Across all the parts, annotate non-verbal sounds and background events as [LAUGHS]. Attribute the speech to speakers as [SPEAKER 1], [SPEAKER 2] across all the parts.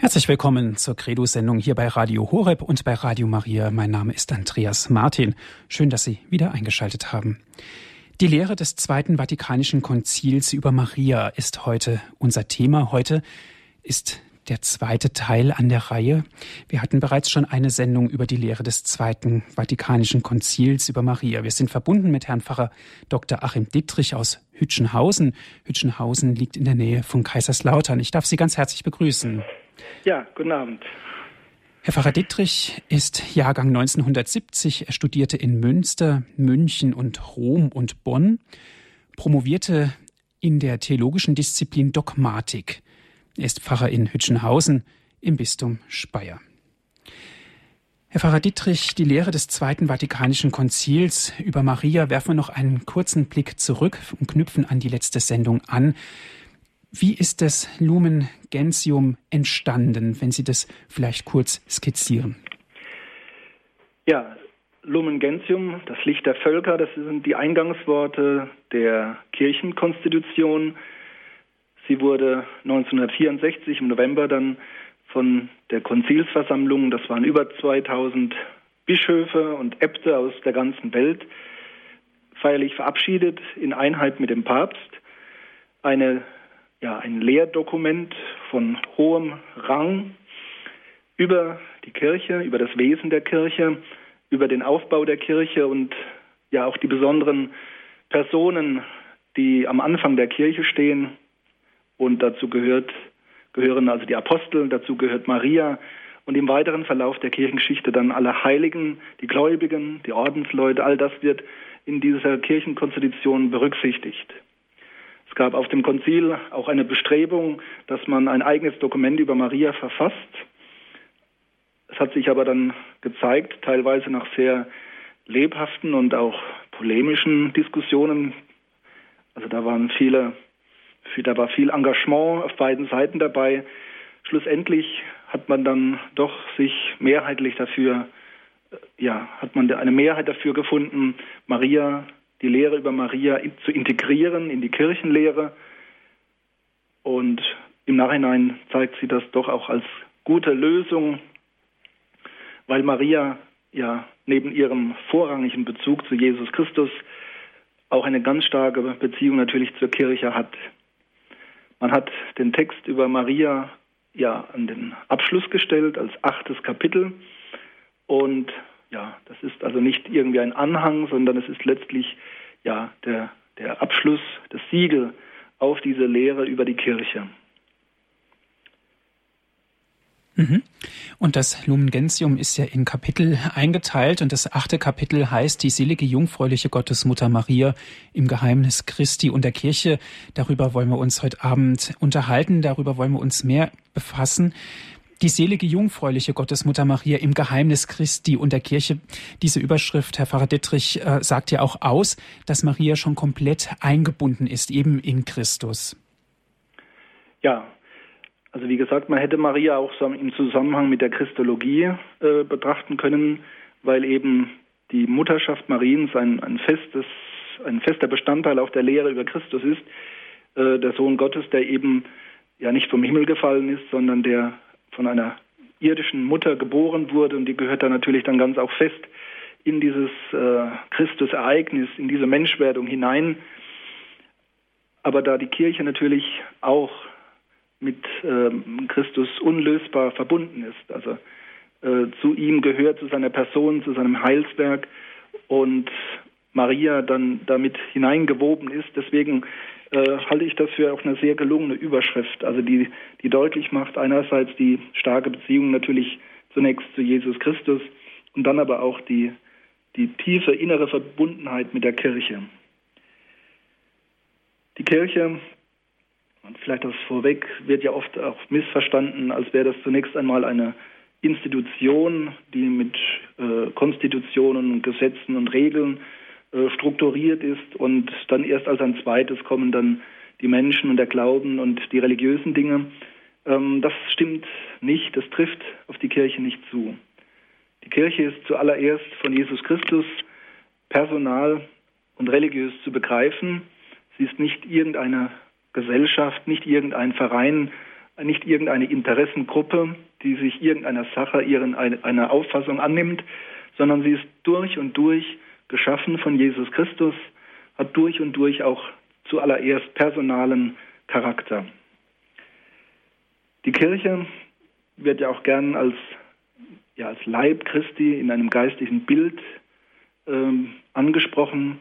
[SPEAKER 1] Herzlich willkommen zur Credo-Sendung hier bei Radio Horeb und bei Radio Maria. Mein Name ist Andreas Martin. Schön, dass Sie wieder eingeschaltet haben. Die Lehre des Zweiten Vatikanischen Konzils über Maria ist heute unser Thema. Heute ist der zweite Teil an der Reihe. Wir hatten bereits schon eine Sendung über die Lehre des Zweiten Vatikanischen Konzils über Maria. Wir sind verbunden mit Herrn Pfarrer Dr. Achim Dittrich aus Hütchenhausen. Hütchenhausen liegt in der Nähe von Kaiserslautern. Ich darf Sie ganz herzlich begrüßen.
[SPEAKER 2] Ja, guten Abend.
[SPEAKER 1] Herr Pfarrer Dittrich ist Jahrgang 1970. Er studierte in Münster, München und Rom und Bonn, promovierte in der theologischen Disziplin Dogmatik. Er ist Pfarrer in Hütchenhausen im Bistum Speyer. Herr Pfarrer Dittrich, die Lehre des Zweiten Vatikanischen Konzils über Maria werfen wir noch einen kurzen Blick zurück und knüpfen an die letzte Sendung an. Wie ist das Lumen Gentium entstanden, wenn Sie das vielleicht kurz skizzieren?
[SPEAKER 2] Ja, Lumen Gentium, das Licht der Völker, das sind die Eingangsworte der Kirchenkonstitution. Sie wurde 1964 im November dann von der Konzilsversammlung, das waren über 2000 Bischöfe und Äbte aus der ganzen Welt, feierlich verabschiedet in Einheit mit dem Papst. Eine ja, ein Lehrdokument von hohem Rang über die Kirche, über das Wesen der Kirche, über den Aufbau der Kirche und ja auch die besonderen Personen, die am Anfang der Kirche stehen. Und dazu gehört, gehören also die Apostel, dazu gehört Maria und im weiteren Verlauf der Kirchengeschichte dann alle Heiligen, die Gläubigen, die Ordensleute, all das wird in dieser Kirchenkonstitution berücksichtigt. Es gab auf dem Konzil auch eine Bestrebung, dass man ein eigenes Dokument über Maria verfasst. Es hat sich aber dann gezeigt, teilweise nach sehr lebhaften und auch polemischen Diskussionen. Also da waren viele, da war viel Engagement auf beiden Seiten dabei. Schlussendlich hat man dann doch sich mehrheitlich dafür, ja, hat man eine Mehrheit dafür gefunden, Maria die Lehre über Maria zu integrieren in die Kirchenlehre. Und im Nachhinein zeigt sie das doch auch als gute Lösung, weil Maria ja neben ihrem vorrangigen Bezug zu Jesus Christus auch eine ganz starke Beziehung natürlich zur Kirche hat. Man hat den Text über Maria ja an den Abschluss gestellt als achtes Kapitel und ja, das ist also nicht irgendwie ein Anhang, sondern es ist letztlich ja der, der Abschluss, das Siegel auf diese Lehre über die Kirche.
[SPEAKER 1] Mhm. Und das Lumen Gentium ist ja in Kapitel eingeteilt und das achte Kapitel heißt die selige jungfräuliche Gottesmutter Maria im Geheimnis Christi und der Kirche. Darüber wollen wir uns heute Abend unterhalten, darüber wollen wir uns mehr befassen. Die selige jungfräuliche Gottesmutter Maria im Geheimnis Christi und der Kirche. Diese Überschrift, Herr Pfarrer Dittrich, äh, sagt ja auch aus, dass Maria schon komplett eingebunden ist, eben in Christus.
[SPEAKER 2] Ja, also wie gesagt, man hätte Maria auch so im Zusammenhang mit der Christologie äh, betrachten können, weil eben die Mutterschaft Mariens ein, ein, festes, ein fester Bestandteil auch der Lehre über Christus ist, äh, der Sohn Gottes, der eben ja nicht vom Himmel gefallen ist, sondern der von einer irdischen Mutter geboren wurde und die gehört da natürlich dann ganz auch fest in dieses äh, Christusereignis, in diese Menschwerdung hinein. Aber da die Kirche natürlich auch mit ähm, Christus unlösbar verbunden ist, also äh, zu ihm gehört, zu seiner Person, zu seinem Heilswerk und Maria dann damit hineingewoben ist, deswegen äh, halte ich das für auch eine sehr gelungene Überschrift, also die, die deutlich macht einerseits die starke Beziehung natürlich zunächst zu Jesus Christus und dann aber auch die, die tiefe innere Verbundenheit mit der Kirche. Die Kirche, und vielleicht das vorweg, wird ja oft auch missverstanden, als wäre das zunächst einmal eine Institution, die mit äh, Konstitutionen und Gesetzen und Regeln strukturiert ist und dann erst als ein zweites kommen dann die Menschen und der Glauben und die religiösen Dinge. Ähm, das stimmt nicht, das trifft auf die Kirche nicht zu. Die Kirche ist zuallererst von Jesus Christus personal und religiös zu begreifen. Sie ist nicht irgendeine Gesellschaft, nicht irgendein Verein, nicht irgendeine Interessengruppe, die sich irgendeiner Sache, ihren, einer Auffassung annimmt, sondern sie ist durch und durch geschaffen von Jesus Christus, hat durch und durch auch zuallererst personalen Charakter. Die Kirche wird ja auch gern als, ja, als Leib Christi in einem geistlichen Bild ähm, angesprochen.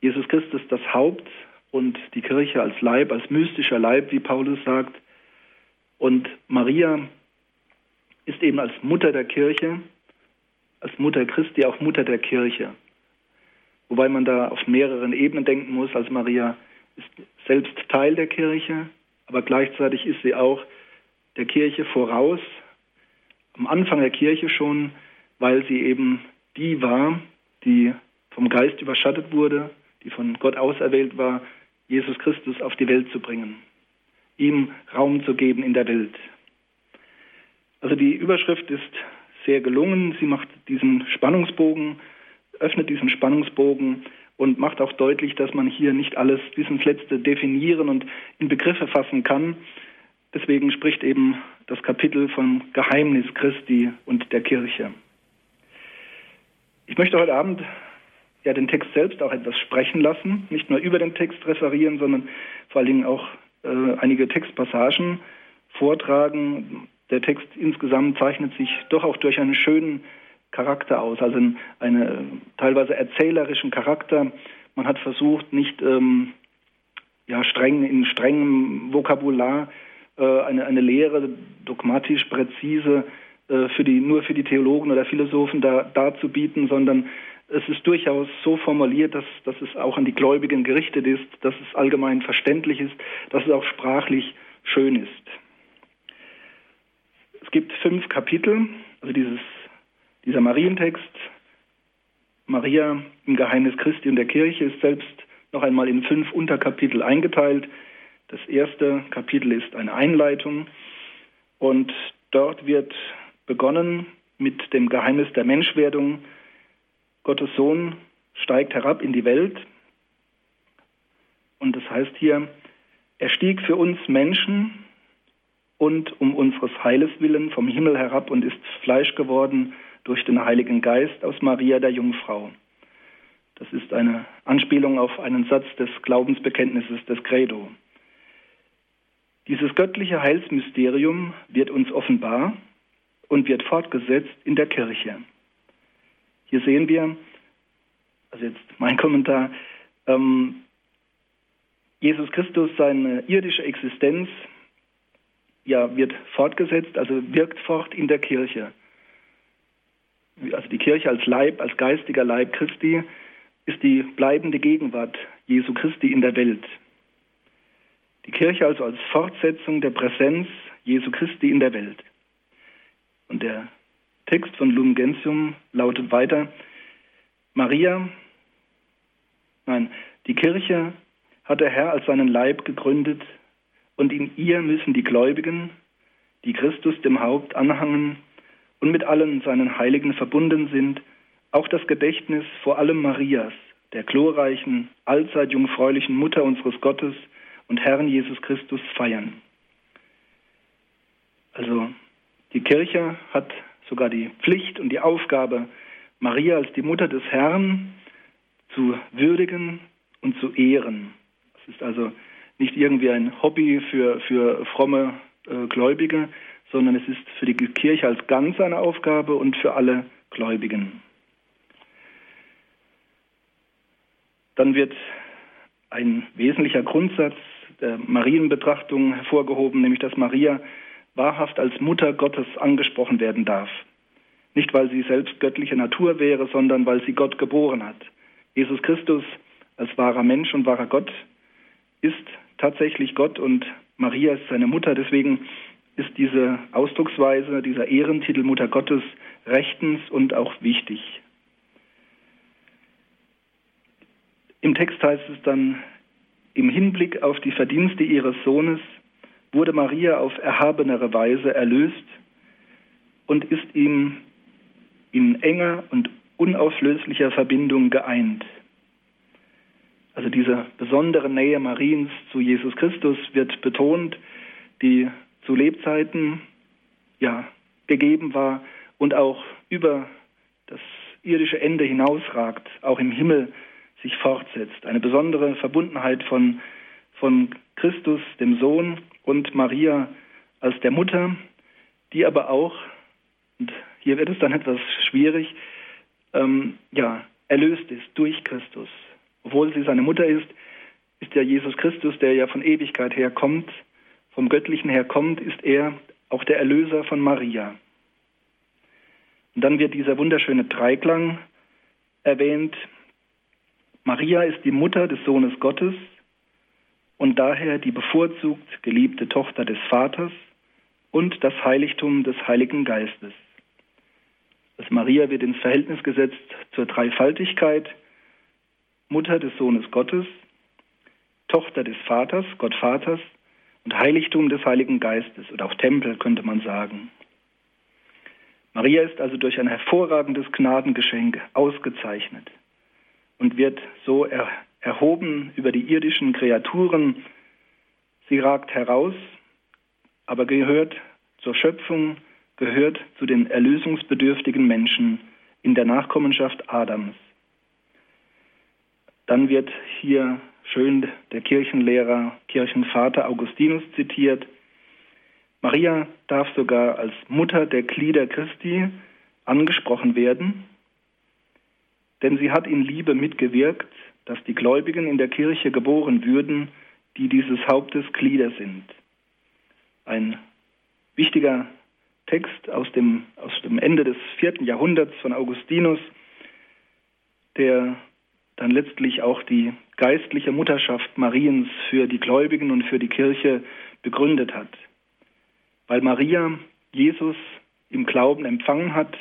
[SPEAKER 2] Jesus Christus das Haupt und die Kirche als Leib, als mystischer Leib, wie Paulus sagt. Und Maria ist eben als Mutter der Kirche, als Mutter Christi auch Mutter der Kirche. Wobei man da auf mehreren Ebenen denken muss. Also Maria ist selbst Teil der Kirche, aber gleichzeitig ist sie auch der Kirche voraus, am Anfang der Kirche schon, weil sie eben die war, die vom Geist überschattet wurde, die von Gott auserwählt war, Jesus Christus auf die Welt zu bringen, ihm Raum zu geben in der Welt. Also die Überschrift ist sehr gelungen. Sie macht diesen Spannungsbogen, öffnet diesen Spannungsbogen und macht auch deutlich, dass man hier nicht alles bis ins Letzte definieren und in Begriffe fassen kann. Deswegen spricht eben das Kapitel vom Geheimnis Christi und der Kirche. Ich möchte heute Abend ja den Text selbst auch etwas sprechen lassen, nicht nur über den Text referieren, sondern vor allen Dingen auch äh, einige Textpassagen vortragen. Der Text insgesamt zeichnet sich doch auch durch einen schönen Charakter aus, also einen teilweise erzählerischen Charakter. Man hat versucht, nicht ähm, ja, streng, in strengem Vokabular äh, eine, eine Lehre dogmatisch präzise äh, für die, nur für die Theologen oder Philosophen da, darzubieten, sondern es ist durchaus so formuliert, dass, dass es auch an die Gläubigen gerichtet ist, dass es allgemein verständlich ist, dass es auch sprachlich schön ist. Es gibt fünf Kapitel, also dieses, dieser Marientext, Maria im Geheimnis Christi und der Kirche ist selbst noch einmal in fünf Unterkapitel eingeteilt. Das erste Kapitel ist eine Einleitung und dort wird begonnen mit dem Geheimnis der Menschwerdung, Gottes Sohn steigt herab in die Welt. Und das heißt hier, er stieg für uns Menschen und um unseres Heiles willen vom Himmel herab und ist Fleisch geworden durch den Heiligen Geist aus Maria der Jungfrau. Das ist eine Anspielung auf einen Satz des Glaubensbekenntnisses des Credo. Dieses göttliche Heilsmysterium wird uns offenbar und wird fortgesetzt in der Kirche. Hier sehen wir, also jetzt mein Kommentar, ähm, Jesus Christus, seine irdische Existenz, ja, wird fortgesetzt, also wirkt fort in der Kirche. Also die Kirche als Leib, als geistiger Leib Christi, ist die bleibende Gegenwart Jesu Christi in der Welt. Die Kirche also als Fortsetzung der Präsenz Jesu Christi in der Welt. Und der Text von Lumen Gentium lautet weiter, Maria, nein, die Kirche hat der Herr als seinen Leib gegründet und in ihr müssen die Gläubigen, die Christus dem Haupt anhangen und mit allen seinen Heiligen verbunden sind, auch das Gedächtnis vor allem Marias, der glorreichen, allzeit jungfräulichen Mutter unseres Gottes und Herrn Jesus Christus feiern. Also die Kirche hat sogar die Pflicht und die Aufgabe, Maria als die Mutter des Herrn zu würdigen und zu ehren. Es ist also nicht irgendwie ein Hobby für, für fromme äh, Gläubige, sondern es ist für die Kirche als Ganz eine Aufgabe und für alle Gläubigen. Dann wird ein wesentlicher Grundsatz der Marienbetrachtung hervorgehoben, nämlich dass Maria wahrhaft als Mutter Gottes angesprochen werden darf. Nicht, weil sie selbst göttliche Natur wäre, sondern weil sie Gott geboren hat. Jesus Christus als wahrer Mensch und wahrer Gott ist tatsächlich Gott und Maria ist seine Mutter. Deswegen ist diese Ausdrucksweise, dieser Ehrentitel Mutter Gottes rechtens und auch wichtig. Im Text heißt es dann, im Hinblick auf die Verdienste ihres Sohnes wurde Maria auf erhabenere Weise erlöst und ist ihm in enger und unauflöslicher Verbindung geeint. Also diese besondere Nähe Mariens zu Jesus Christus wird betont, die zu Lebzeiten ja, gegeben war und auch über das irdische Ende hinausragt, auch im Himmel sich fortsetzt. Eine besondere Verbundenheit von, von Christus, dem Sohn, und Maria als der Mutter, die aber auch, und hier wird es dann etwas schwierig, ähm, ja, erlöst ist durch Christus. Obwohl sie seine Mutter ist, ist ja Jesus Christus, der ja von Ewigkeit her kommt, vom Göttlichen her kommt, ist er auch der Erlöser von Maria. Und dann wird dieser wunderschöne Dreiklang erwähnt. Maria ist die Mutter des Sohnes Gottes und daher die bevorzugt geliebte Tochter des Vaters und das Heiligtum des Heiligen Geistes. Das Maria wird ins Verhältnis gesetzt zur Dreifaltigkeit, Mutter des Sohnes Gottes, Tochter des Vaters, Gott Vaters und Heiligtum des Heiligen Geistes oder auch Tempel könnte man sagen. Maria ist also durch ein hervorragendes Gnadengeschenk ausgezeichnet und wird so er, erhoben über die irdischen Kreaturen. Sie ragt heraus, aber gehört zur Schöpfung, gehört zu den erlösungsbedürftigen Menschen in der Nachkommenschaft Adams. Dann wird hier schön der Kirchenlehrer, Kirchenvater Augustinus zitiert. Maria darf sogar als Mutter der Glieder Christi angesprochen werden, denn sie hat in Liebe mitgewirkt, dass die Gläubigen in der Kirche geboren würden, die dieses Hauptes Glieder sind. Ein wichtiger Text aus dem, aus dem Ende des vierten Jahrhunderts von Augustinus, der dann letztlich auch die geistliche Mutterschaft Mariens für die Gläubigen und für die Kirche begründet hat. Weil Maria Jesus im Glauben empfangen hat,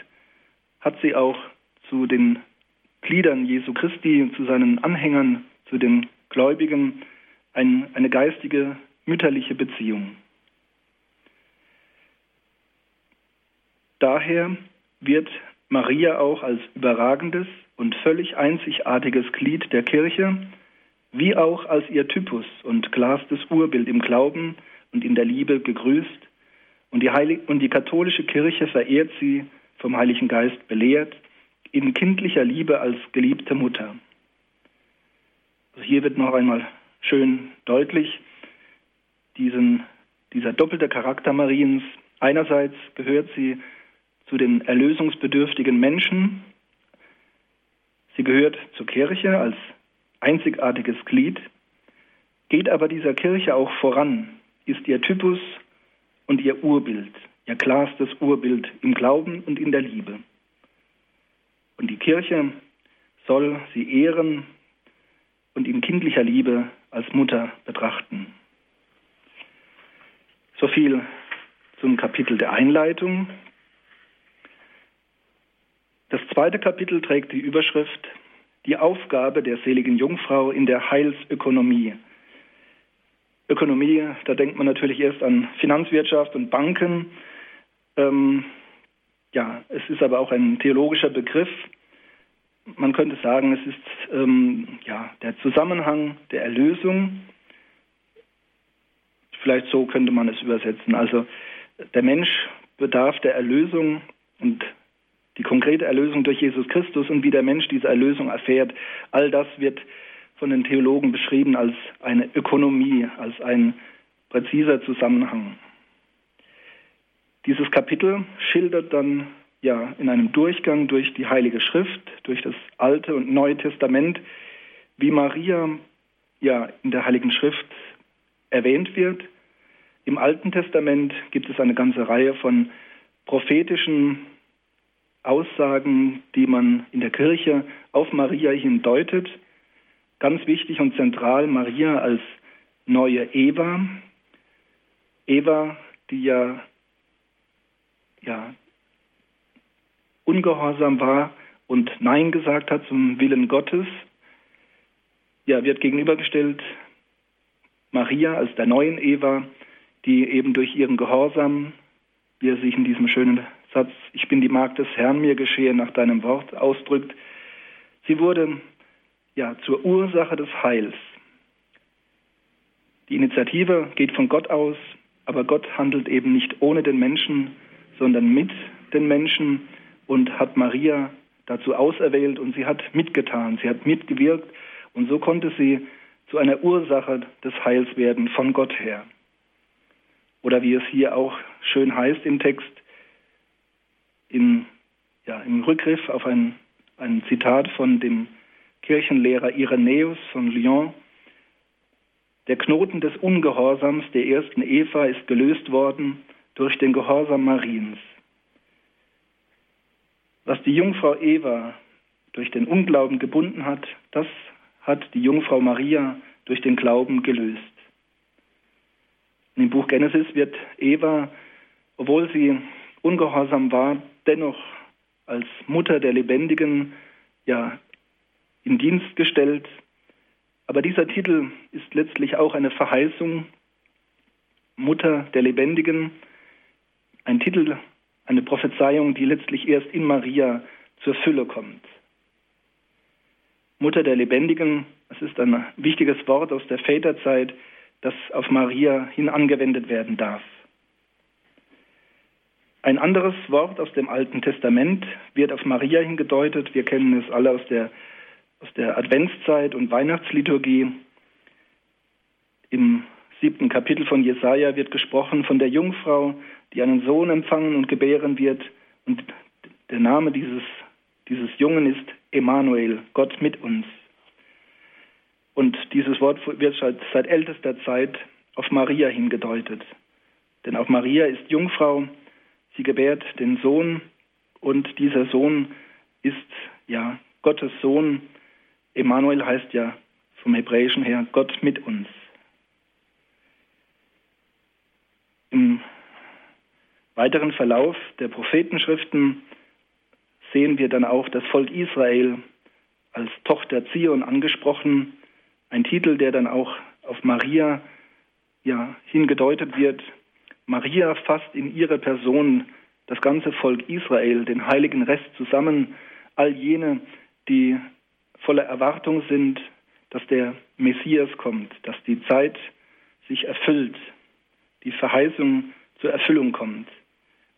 [SPEAKER 2] hat sie auch zu den Gliedern Jesu Christi, zu seinen Anhängern, zu den Gläubigen ein, eine geistige, mütterliche Beziehung. Daher wird Maria auch als überragendes und völlig einzigartiges Glied der Kirche, wie auch als ihr Typus und klarstes Urbild im Glauben und in der Liebe gegrüßt und die, Heilig und die katholische Kirche verehrt sie, vom Heiligen Geist belehrt, in kindlicher Liebe als geliebte Mutter. Also hier wird noch einmal schön deutlich, diesen, dieser doppelte Charakter Mariens. Einerseits gehört sie zu den erlösungsbedürftigen Menschen. Sie gehört zur Kirche als einzigartiges Glied, geht aber dieser Kirche auch voran, ist ihr Typus und ihr Urbild, ihr klarstes Urbild im Glauben und in der Liebe. Und die Kirche soll sie ehren und in kindlicher Liebe als Mutter betrachten. So viel zum Kapitel der Einleitung. Das zweite Kapitel trägt die Überschrift Die Aufgabe der seligen Jungfrau in der Heilsökonomie. Ökonomie, da denkt man natürlich erst an Finanzwirtschaft und Banken. Ähm, ja, es ist aber auch ein theologischer Begriff. Man könnte sagen, es ist ähm, ja, der Zusammenhang der Erlösung. Vielleicht so könnte man es übersetzen. Also der Mensch bedarf der Erlösung und die konkrete Erlösung durch Jesus Christus und wie der Mensch diese Erlösung erfährt, all das wird von den Theologen beschrieben als eine Ökonomie, als ein präziser Zusammenhang. Dieses Kapitel schildert dann ja in einem Durchgang durch die Heilige Schrift, durch das Alte und Neue Testament, wie Maria ja in der Heiligen Schrift erwähnt wird. Im Alten Testament gibt es eine ganze Reihe von prophetischen Aussagen, die man in der Kirche auf Maria hin deutet. Ganz wichtig und zentral Maria als neue Eva. Eva, die ja, ja ungehorsam war und Nein gesagt hat zum Willen Gottes, ja, wird gegenübergestellt Maria als der neuen Eva, die eben durch ihren Gehorsam, wie er sich in diesem schönen Satz, ich bin die Magd des Herrn, mir geschehe nach deinem Wort, ausdrückt. Sie wurde ja zur Ursache des Heils. Die Initiative geht von Gott aus. aber Gott handelt eben nicht ohne den Menschen, sondern mit den Menschen und hat Maria dazu auserwählt und sie hat mitgetan, sie hat mitgewirkt und so konnte sie zu einer Ursache des Heils werden von Gott her. Oder wie es hier auch schön heißt im Text, in, ja, im Rückgriff auf ein, ein Zitat von dem Kirchenlehrer Irenäus von Lyon, der Knoten des Ungehorsams der ersten Eva ist gelöst worden durch den Gehorsam Mariens. Was die Jungfrau Eva durch den Unglauben gebunden hat, das hat die Jungfrau Maria durch den Glauben gelöst. Im Buch Genesis wird Eva, obwohl sie ungehorsam war, dennoch als Mutter der Lebendigen ja in Dienst gestellt. Aber dieser Titel ist letztlich auch eine Verheißung, Mutter der Lebendigen, ein Titel, eine Prophezeiung, die letztlich erst in Maria zur Fülle kommt. Mutter der Lebendigen, das ist ein wichtiges Wort aus der Väterzeit, das auf Maria hin angewendet werden darf. Ein anderes Wort aus dem Alten Testament wird auf Maria hingedeutet. Wir kennen es alle aus der, aus der Adventszeit und Weihnachtsliturgie. Im siebten Kapitel von Jesaja wird gesprochen von der Jungfrau, die einen Sohn empfangen und gebären wird. Und der Name dieses, dieses Jungen ist Emanuel, Gott mit uns. Und dieses Wort wird seit ältester Zeit auf Maria hingedeutet. Denn auch Maria ist Jungfrau, sie gebärt den Sohn und dieser Sohn ist ja Gottes Sohn. Emanuel heißt ja vom Hebräischen her Gott mit uns. Im weiteren Verlauf der Prophetenschriften sehen wir dann auch das Volk Israel als Tochter Zion angesprochen, ein Titel, der dann auch auf Maria ja, hingedeutet wird. Maria fasst in ihrer Person das ganze Volk Israel, den heiligen Rest zusammen, all jene, die voller Erwartung sind, dass der Messias kommt, dass die Zeit sich erfüllt, die Verheißung zur Erfüllung kommt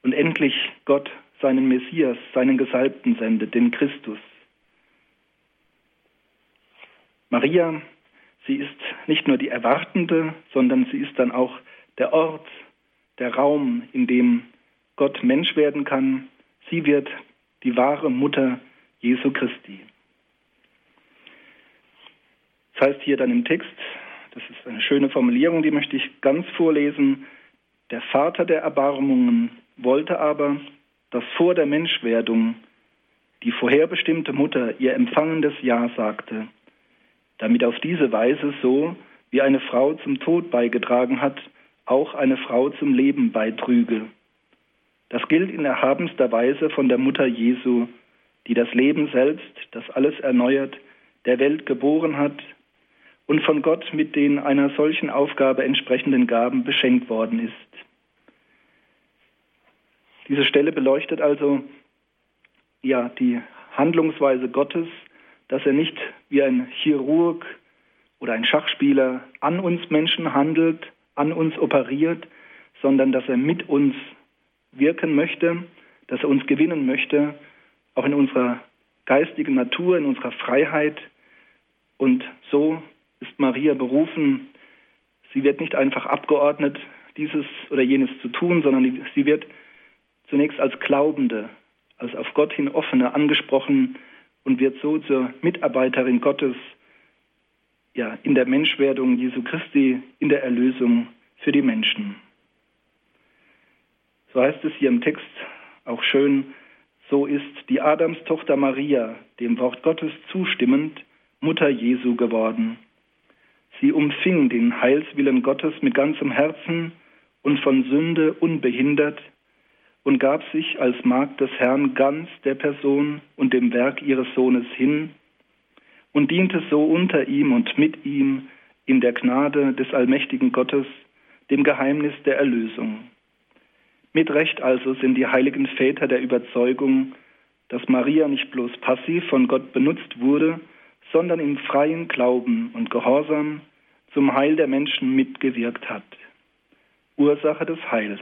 [SPEAKER 2] und endlich Gott seinen Messias, seinen Gesalbten sendet, den Christus. Maria, sie ist nicht nur die Erwartende, sondern sie ist dann auch der Ort, der Raum, in dem Gott Mensch werden kann. Sie wird die wahre Mutter Jesu Christi. Das heißt hier dann im Text, das ist eine schöne Formulierung, die möchte ich ganz vorlesen. Der Vater der Erbarmungen wollte aber, dass vor der Menschwerdung die vorherbestimmte Mutter ihr empfangendes Ja sagte, damit auf diese Weise so, wie eine Frau zum Tod beigetragen hat, auch eine Frau zum Leben beitrüge. Das gilt in erhabenster Weise von der Mutter Jesu, die das Leben selbst, das alles erneuert, der Welt geboren hat und von Gott mit den einer solchen Aufgabe entsprechenden Gaben beschenkt worden ist. Diese Stelle beleuchtet also ja die Handlungsweise Gottes, dass er nicht wie ein Chirurg oder ein Schachspieler an uns Menschen handelt, an uns operiert, sondern dass er mit uns wirken möchte, dass er uns gewinnen möchte, auch in unserer geistigen Natur, in unserer Freiheit. Und so ist Maria berufen. Sie wird nicht einfach abgeordnet, dieses oder jenes zu tun, sondern sie wird zunächst als Glaubende, als auf Gott hin offene angesprochen und wird so zur Mitarbeiterin Gottes ja, in der Menschwerdung Jesu Christi, in der Erlösung für die Menschen. So heißt es hier im Text auch schön, so ist die Adamstochter Maria dem Wort Gottes zustimmend Mutter Jesu geworden. Sie umfing den Heilswillen Gottes mit ganzem Herzen und von Sünde unbehindert und gab sich als Magd des Herrn ganz der Person und dem Werk ihres Sohnes hin und diente so unter ihm und mit ihm in der Gnade des allmächtigen Gottes, dem Geheimnis der Erlösung. Mit Recht also sind die heiligen Väter der Überzeugung, dass Maria nicht bloß passiv von Gott benutzt wurde, sondern im freien Glauben und Gehorsam zum Heil der Menschen mitgewirkt hat. Ursache des Heils.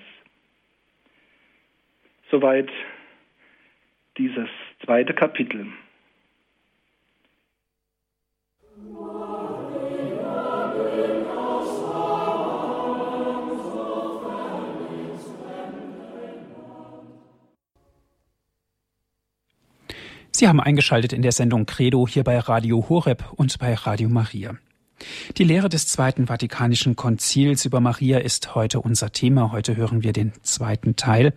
[SPEAKER 2] Soweit dieses zweite Kapitel.
[SPEAKER 1] Sie haben eingeschaltet in der Sendung Credo hier bei Radio Horeb und bei Radio Maria. Die Lehre des Zweiten Vatikanischen Konzils über Maria ist heute unser Thema. Heute hören wir den zweiten Teil.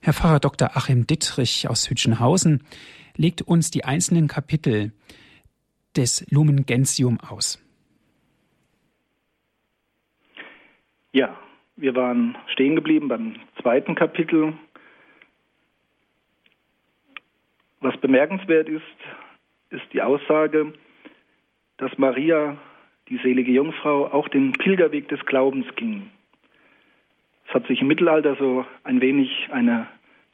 [SPEAKER 1] Herr Pfarrer Dr. Achim Dittrich aus Hütchenhausen legt uns die einzelnen Kapitel des Lumen Gentium aus.
[SPEAKER 2] Ja, wir waren stehen geblieben beim zweiten Kapitel Was bemerkenswert ist, ist die Aussage, dass Maria, die selige Jungfrau, auch den Pilgerweg des Glaubens ging. Es hat sich im Mittelalter so ein wenig eine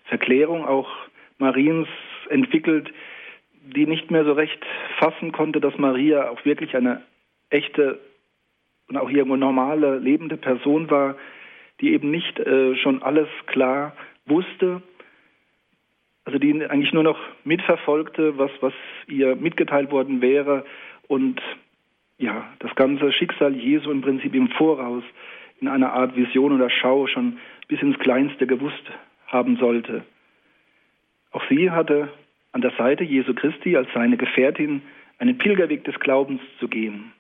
[SPEAKER 2] Verklärung auch Mariens entwickelt, die nicht mehr so recht fassen konnte, dass Maria auch wirklich eine echte und auch irgendwo normale, lebende Person war, die eben nicht äh, schon alles klar wusste, also die eigentlich nur noch mitverfolgte, was, was ihr mitgeteilt worden wäre und ja, das ganze Schicksal Jesu im Prinzip im Voraus in einer Art Vision oder Schau schon bis ins Kleinste gewusst haben sollte. Auch sie hatte an der Seite Jesu Christi als seine Gefährtin einen Pilgerweg des Glaubens zu gehen.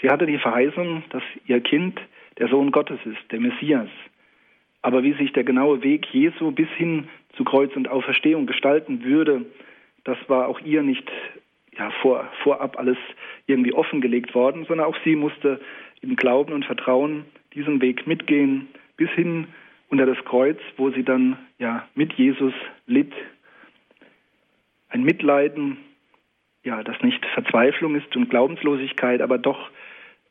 [SPEAKER 2] Sie hatte die Verheißung, dass ihr Kind der Sohn Gottes ist, der Messias. Aber wie sich der genaue Weg Jesu bis hin zu Kreuz und Auferstehung gestalten würde, das war auch ihr nicht ja, vor, vorab alles irgendwie offengelegt worden, sondern auch sie musste im Glauben und Vertrauen diesen Weg mitgehen, bis hin unter das Kreuz, wo sie dann ja mit Jesus litt. Ein Mitleiden, ja, das nicht Verzweiflung ist und Glaubenslosigkeit, aber doch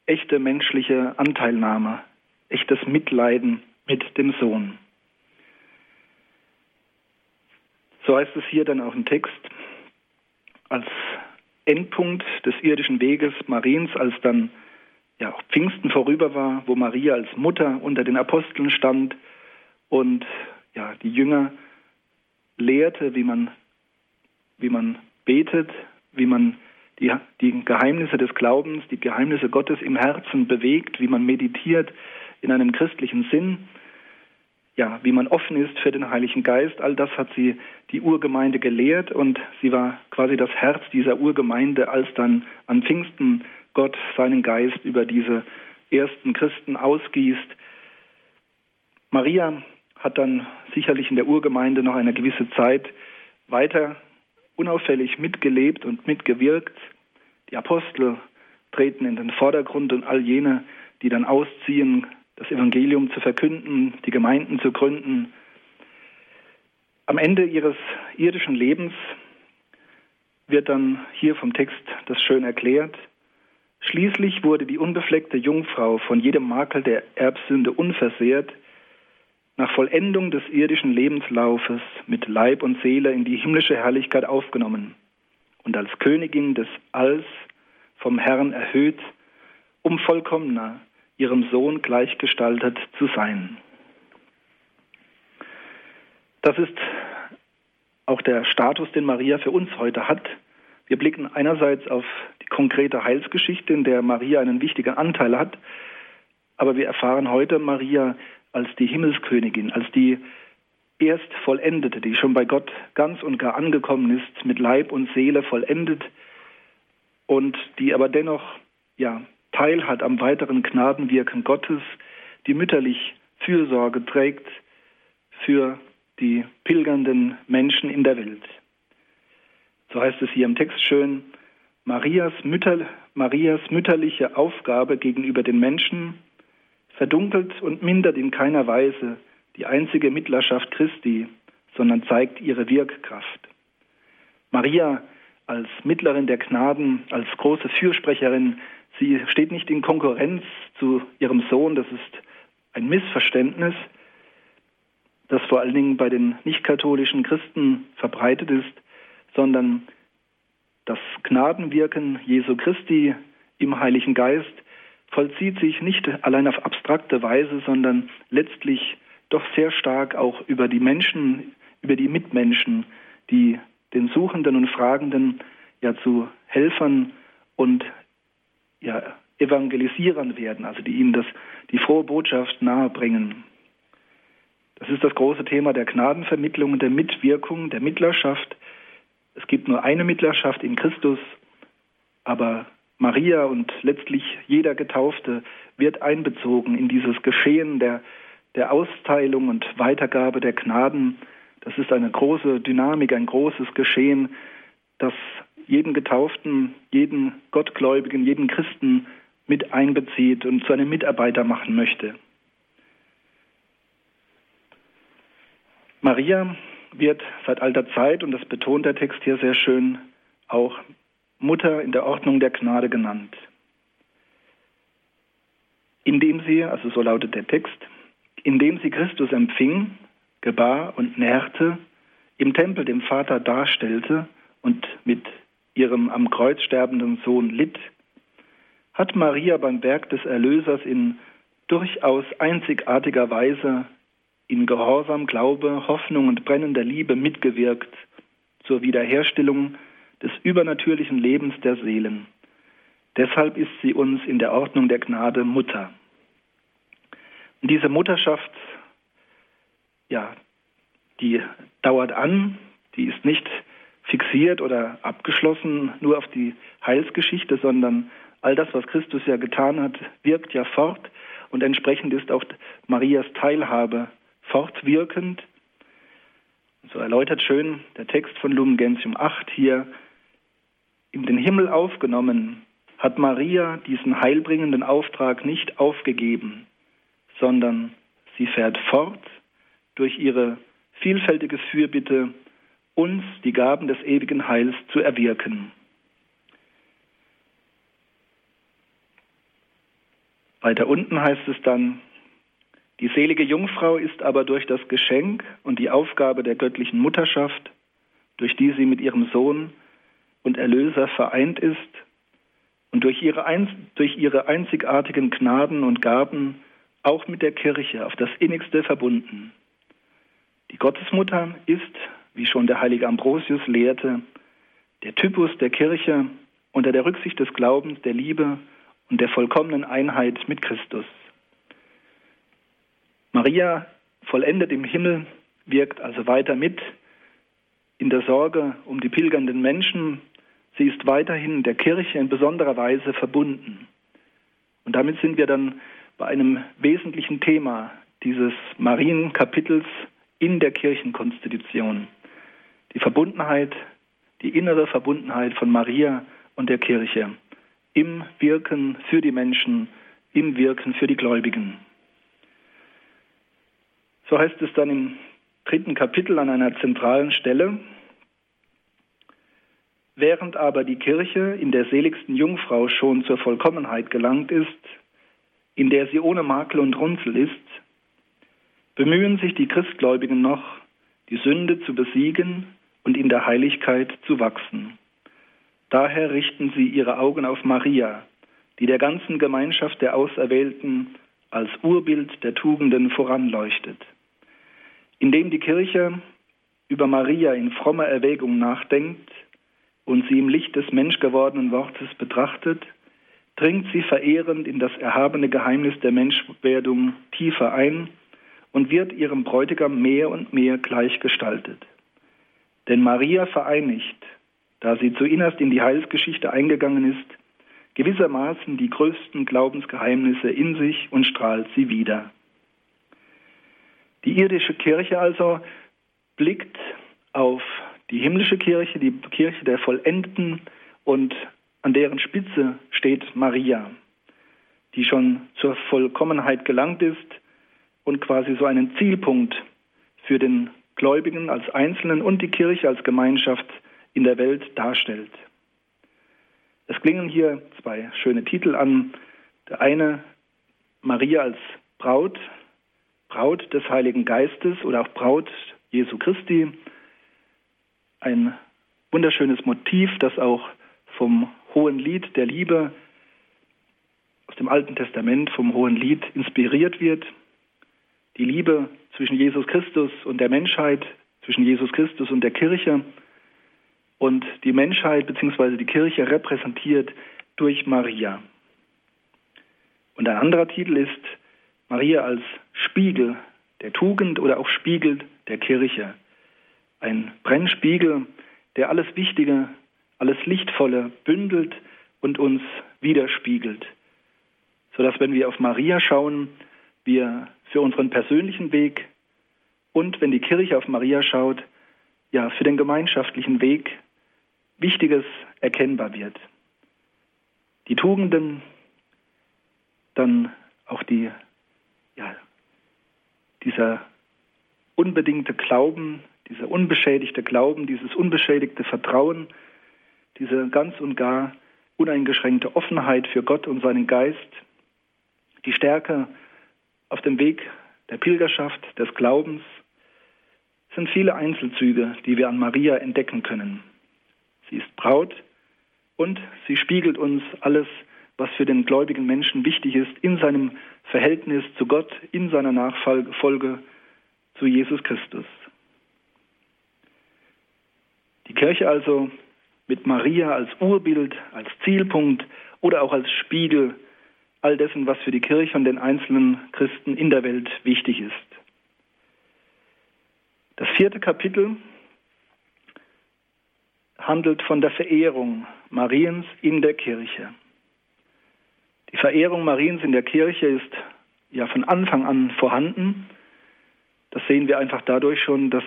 [SPEAKER 2] echte menschliche Anteilnahme, echtes Mitleiden mit dem Sohn. So heißt es hier dann auch im Text, als Endpunkt des irdischen Weges Mariens, als dann ja Pfingsten vorüber war, wo Maria als Mutter unter den Aposteln stand und ja die Jünger lehrte, wie man wie man betet, wie man die, die Geheimnisse des Glaubens, die Geheimnisse Gottes im Herzen bewegt, wie man meditiert in einem christlichen Sinn, ja, wie man offen ist für den Heiligen Geist. All das hat sie die Urgemeinde gelehrt und sie war quasi das Herz dieser Urgemeinde, als dann an Pfingsten Gott seinen Geist über diese ersten Christen ausgießt. Maria hat dann sicherlich in der Urgemeinde noch eine gewisse Zeit weiter unauffällig mitgelebt und mitgewirkt. Die Apostel treten in den Vordergrund und all jene, die dann ausziehen, das Evangelium zu verkünden, die Gemeinden zu gründen. Am Ende ihres irdischen Lebens wird dann hier vom Text das schön erklärt. Schließlich wurde die unbefleckte Jungfrau von jedem Makel der Erbsünde unversehrt, nach Vollendung des irdischen Lebenslaufes mit Leib und Seele in die himmlische Herrlichkeit aufgenommen und als Königin des Alls vom Herrn erhöht, um vollkommener ihrem Sohn gleichgestaltet zu sein. Das ist auch der Status, den Maria für uns heute hat. Wir blicken einerseits auf die konkrete Heilsgeschichte, in der Maria einen wichtigen Anteil hat, aber wir erfahren heute Maria als die Himmelskönigin, als die erst vollendete, die schon bei Gott ganz und gar angekommen ist, mit Leib und Seele vollendet und die aber dennoch ja teilhat am weiteren Gnadenwirken Gottes, die mütterlich Fürsorge trägt für die pilgernden Menschen in der Welt. So heißt es hier im Text schön, Marias, Mütter, Marias mütterliche Aufgabe gegenüber den Menschen verdunkelt und mindert in keiner Weise die einzige Mittlerschaft Christi, sondern zeigt ihre Wirkkraft. Maria als Mittlerin der Gnaden, als große Fürsprecherin Sie steht nicht in Konkurrenz zu ihrem Sohn. Das ist ein Missverständnis, das vor allen Dingen bei den nicht-katholischen Christen verbreitet ist, sondern das Gnadenwirken Jesu Christi im Heiligen Geist vollzieht sich nicht allein auf abstrakte Weise, sondern letztlich doch sehr stark auch über die Menschen, über die Mitmenschen, die den Suchenden und Fragenden ja zu Helfern und ja, Evangelisierern werden, also die ihnen das, die frohe Botschaft nahebringen. Das ist das große Thema der Gnadenvermittlung der Mitwirkung, der Mittlerschaft. Es gibt nur eine Mittlerschaft in Christus, aber Maria und letztlich jeder Getaufte wird einbezogen in dieses Geschehen der, der Austeilung und Weitergabe der Gnaden. Das ist eine große Dynamik, ein großes Geschehen, das jeden Getauften, jeden Gottgläubigen, jeden Christen mit einbezieht und zu einem Mitarbeiter machen möchte. Maria wird seit alter Zeit, und das betont der Text hier sehr schön, auch Mutter in der Ordnung der Gnade genannt. Indem sie, also so lautet der Text, indem sie Christus empfing, gebar und nährte, im Tempel dem Vater darstellte und mit ihrem am Kreuz sterbenden Sohn litt, hat Maria beim Werk des Erlösers in durchaus einzigartiger Weise in Gehorsam, Glaube, Hoffnung und brennender Liebe mitgewirkt zur Wiederherstellung des übernatürlichen Lebens der Seelen. Deshalb ist sie uns in der Ordnung der Gnade Mutter. Und diese Mutterschaft, ja, die dauert an, die ist nicht fixiert oder abgeschlossen nur auf die Heilsgeschichte, sondern all das, was Christus ja getan hat, wirkt ja fort und entsprechend ist auch Marias Teilhabe fortwirkend. So erläutert schön der Text von Lumen Gentium 8 hier, in den Himmel aufgenommen, hat Maria diesen heilbringenden Auftrag nicht aufgegeben, sondern sie fährt fort durch ihre vielfältige Fürbitte, uns die Gaben des ewigen Heils zu erwirken. Weiter unten heißt es dann, die selige Jungfrau ist aber durch das Geschenk und die Aufgabe der göttlichen Mutterschaft, durch die sie mit ihrem Sohn und Erlöser vereint ist und durch ihre, durch ihre einzigartigen Gnaden und Gaben auch mit der Kirche auf das innigste verbunden. Die Gottesmutter ist, wie schon der heilige Ambrosius lehrte, der Typus der Kirche unter der Rücksicht des Glaubens, der Liebe und der vollkommenen Einheit mit Christus. Maria vollendet im Himmel, wirkt also weiter mit in der Sorge um die pilgernden Menschen, Sie ist weiterhin der Kirche in besonderer Weise verbunden. Und damit sind wir dann bei einem wesentlichen Thema dieses Marienkapitels in der Kirchenkonstitution. Die Verbundenheit, die innere Verbundenheit von Maria und der Kirche im Wirken für die Menschen, im Wirken für die Gläubigen. So heißt es dann im dritten Kapitel an einer zentralen Stelle, Während aber die Kirche in der seligsten Jungfrau schon zur Vollkommenheit gelangt ist, in der sie ohne Makel und Runzel ist, bemühen sich die Christgläubigen noch, die Sünde zu besiegen und in der Heiligkeit zu wachsen. Daher richten sie ihre Augen auf Maria, die der ganzen Gemeinschaft der Auserwählten als Urbild der Tugenden voranleuchtet. Indem die Kirche über Maria in frommer Erwägung nachdenkt, und sie im Licht des menschgewordenen Wortes betrachtet, dringt sie verehrend in das erhabene Geheimnis der Menschwerdung tiefer ein und wird ihrem Bräutigam mehr und mehr gleichgestaltet. Denn Maria vereinigt, da sie zuinnerst in die Heilsgeschichte eingegangen ist, gewissermaßen die größten Glaubensgeheimnisse in sich und strahlt sie wieder. Die irdische Kirche also blickt auf die himmlische Kirche, die Kirche der Vollendeten und an deren Spitze steht Maria, die schon zur Vollkommenheit gelangt ist und quasi so einen Zielpunkt für den Gläubigen als Einzelnen und die Kirche als Gemeinschaft in der Welt darstellt. Es klingen hier zwei schöne Titel an. Der eine Maria als Braut, Braut des Heiligen Geistes oder auch Braut Jesu Christi ein wunderschönes Motiv, das auch vom hohen Lied der Liebe aus dem Alten Testament vom Hohen Lied inspiriert wird. Die Liebe zwischen Jesus Christus und der Menschheit, zwischen Jesus Christus und der Kirche und die Menschheit bzw. die Kirche repräsentiert durch Maria. Und ein anderer Titel ist Maria als Spiegel der Tugend oder auch Spiegel der Kirche. Ein Brennspiegel, der alles Wichtige, alles Lichtvolle bündelt und uns widerspiegelt. Sodass, wenn wir auf Maria schauen, wir für unseren persönlichen Weg und wenn die Kirche auf Maria schaut, ja, für den gemeinschaftlichen Weg Wichtiges erkennbar wird. Die Tugenden, dann auch die, ja, dieser unbedingte Glauben, dieser unbeschädigte Glauben, dieses unbeschädigte Vertrauen, diese ganz und gar uneingeschränkte Offenheit für Gott und seinen Geist, die Stärke auf dem Weg der Pilgerschaft, des Glaubens, sind viele Einzelzüge, die wir an Maria entdecken können. Sie ist Braut und sie spiegelt uns alles, was für den gläubigen Menschen wichtig ist in seinem Verhältnis zu Gott, in seiner Nachfolge zu Jesus Christus. Die Kirche also mit Maria als Urbild, als Zielpunkt oder auch als Spiegel all dessen, was für die Kirche und den einzelnen Christen in der Welt wichtig ist. Das vierte Kapitel handelt von der Verehrung Mariens in der Kirche. Die Verehrung Mariens in der Kirche ist ja von Anfang an vorhanden. Das sehen wir einfach dadurch schon, dass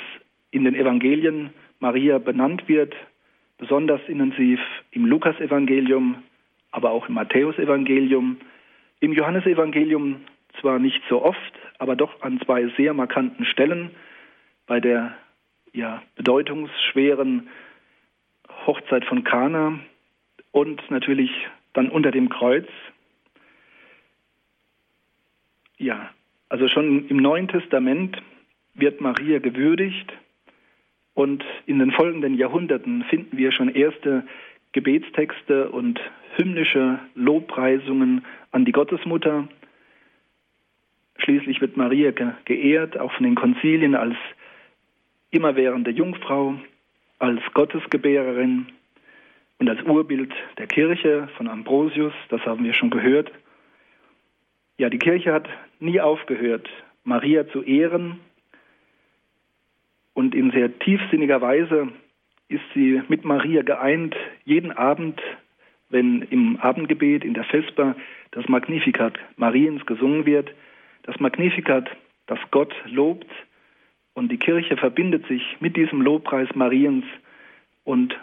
[SPEAKER 2] in den Evangelien Maria benannt wird, besonders intensiv im Lukasevangelium, aber auch im Matthäusevangelium, im Johannesevangelium zwar nicht so oft, aber doch an zwei sehr markanten Stellen bei der ja, bedeutungsschweren Hochzeit von Kana und natürlich dann unter dem Kreuz. Ja, also schon im Neuen Testament wird Maria gewürdigt und in den folgenden Jahrhunderten finden wir schon erste Gebetstexte und hymnische Lobpreisungen an die Gottesmutter. Schließlich wird Maria geehrt, auch von den Konzilien als immerwährende Jungfrau, als Gottesgebärerin und als Urbild der Kirche von Ambrosius, das haben wir schon gehört. Ja, die Kirche hat nie aufgehört, Maria zu ehren und in sehr tiefsinniger Weise ist sie mit Maria geeint, jeden Abend, wenn im Abendgebet, in der Vesper, das Magnificat Mariens gesungen wird. Das Magnificat, das Gott lobt und die Kirche verbindet sich mit diesem Lobpreis Mariens und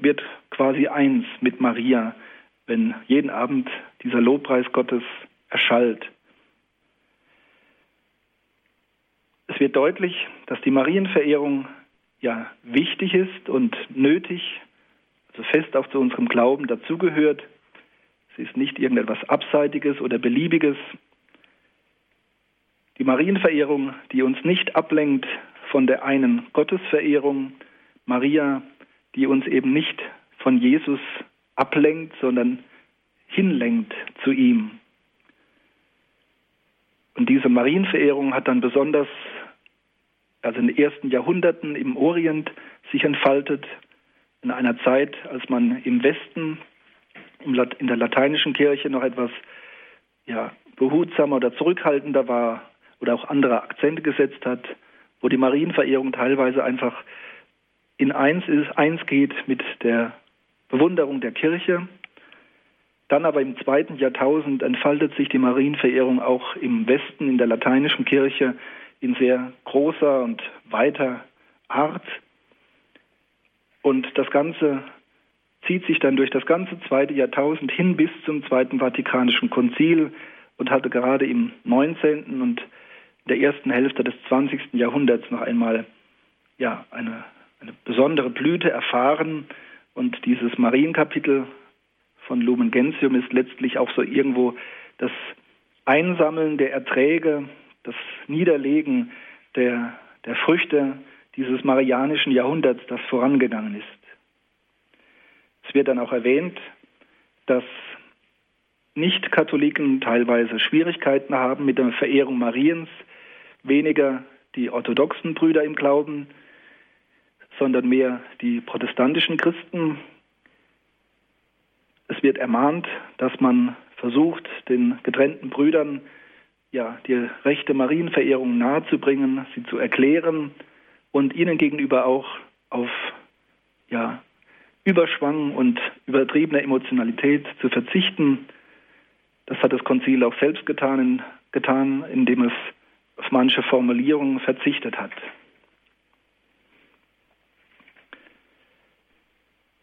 [SPEAKER 2] wird quasi eins mit Maria, wenn jeden Abend dieser Lobpreis Gottes erschallt. Es wird deutlich, dass die Marienverehrung ja wichtig ist und nötig, also fest auch zu unserem Glauben dazugehört. Sie ist nicht irgendetwas Abseitiges oder Beliebiges. Die Marienverehrung, die uns nicht ablenkt von der einen Gottesverehrung, Maria, die uns eben nicht von Jesus ablenkt, sondern hinlenkt zu ihm. Und diese Marienverehrung hat dann besonders also in den ersten Jahrhunderten im Orient sich entfaltet, in einer Zeit, als man im Westen, in der lateinischen Kirche noch etwas ja, behutsamer oder zurückhaltender war oder auch andere Akzente gesetzt hat, wo die Marienverehrung teilweise einfach in eins ist, eins geht mit der Bewunderung der Kirche. Dann aber im zweiten Jahrtausend entfaltet sich die Marienverehrung auch im Westen, in der lateinischen Kirche, in sehr großer und weiter Art. Und das Ganze zieht sich dann durch das ganze zweite Jahrtausend hin bis zum Zweiten Vatikanischen Konzil und hatte gerade im 19. und der ersten Hälfte des 20. Jahrhunderts noch einmal ja, eine, eine besondere Blüte erfahren. Und dieses Marienkapitel von Lumen Gentium ist letztlich auch so irgendwo das Einsammeln der Erträge das Niederlegen der, der Früchte dieses marianischen Jahrhunderts, das vorangegangen ist. Es wird dann auch erwähnt, dass Nicht-Katholiken teilweise Schwierigkeiten haben mit der Verehrung Mariens, weniger die orthodoxen Brüder im Glauben, sondern mehr die protestantischen Christen. Es wird ermahnt, dass man versucht, den getrennten Brüdern ja, die rechte Marienverehrung nahezubringen, sie zu erklären und ihnen gegenüber auch auf ja, Überschwang und übertriebene Emotionalität zu verzichten. Das hat das Konzil auch selbst getan, getan indem es auf manche Formulierungen verzichtet hat.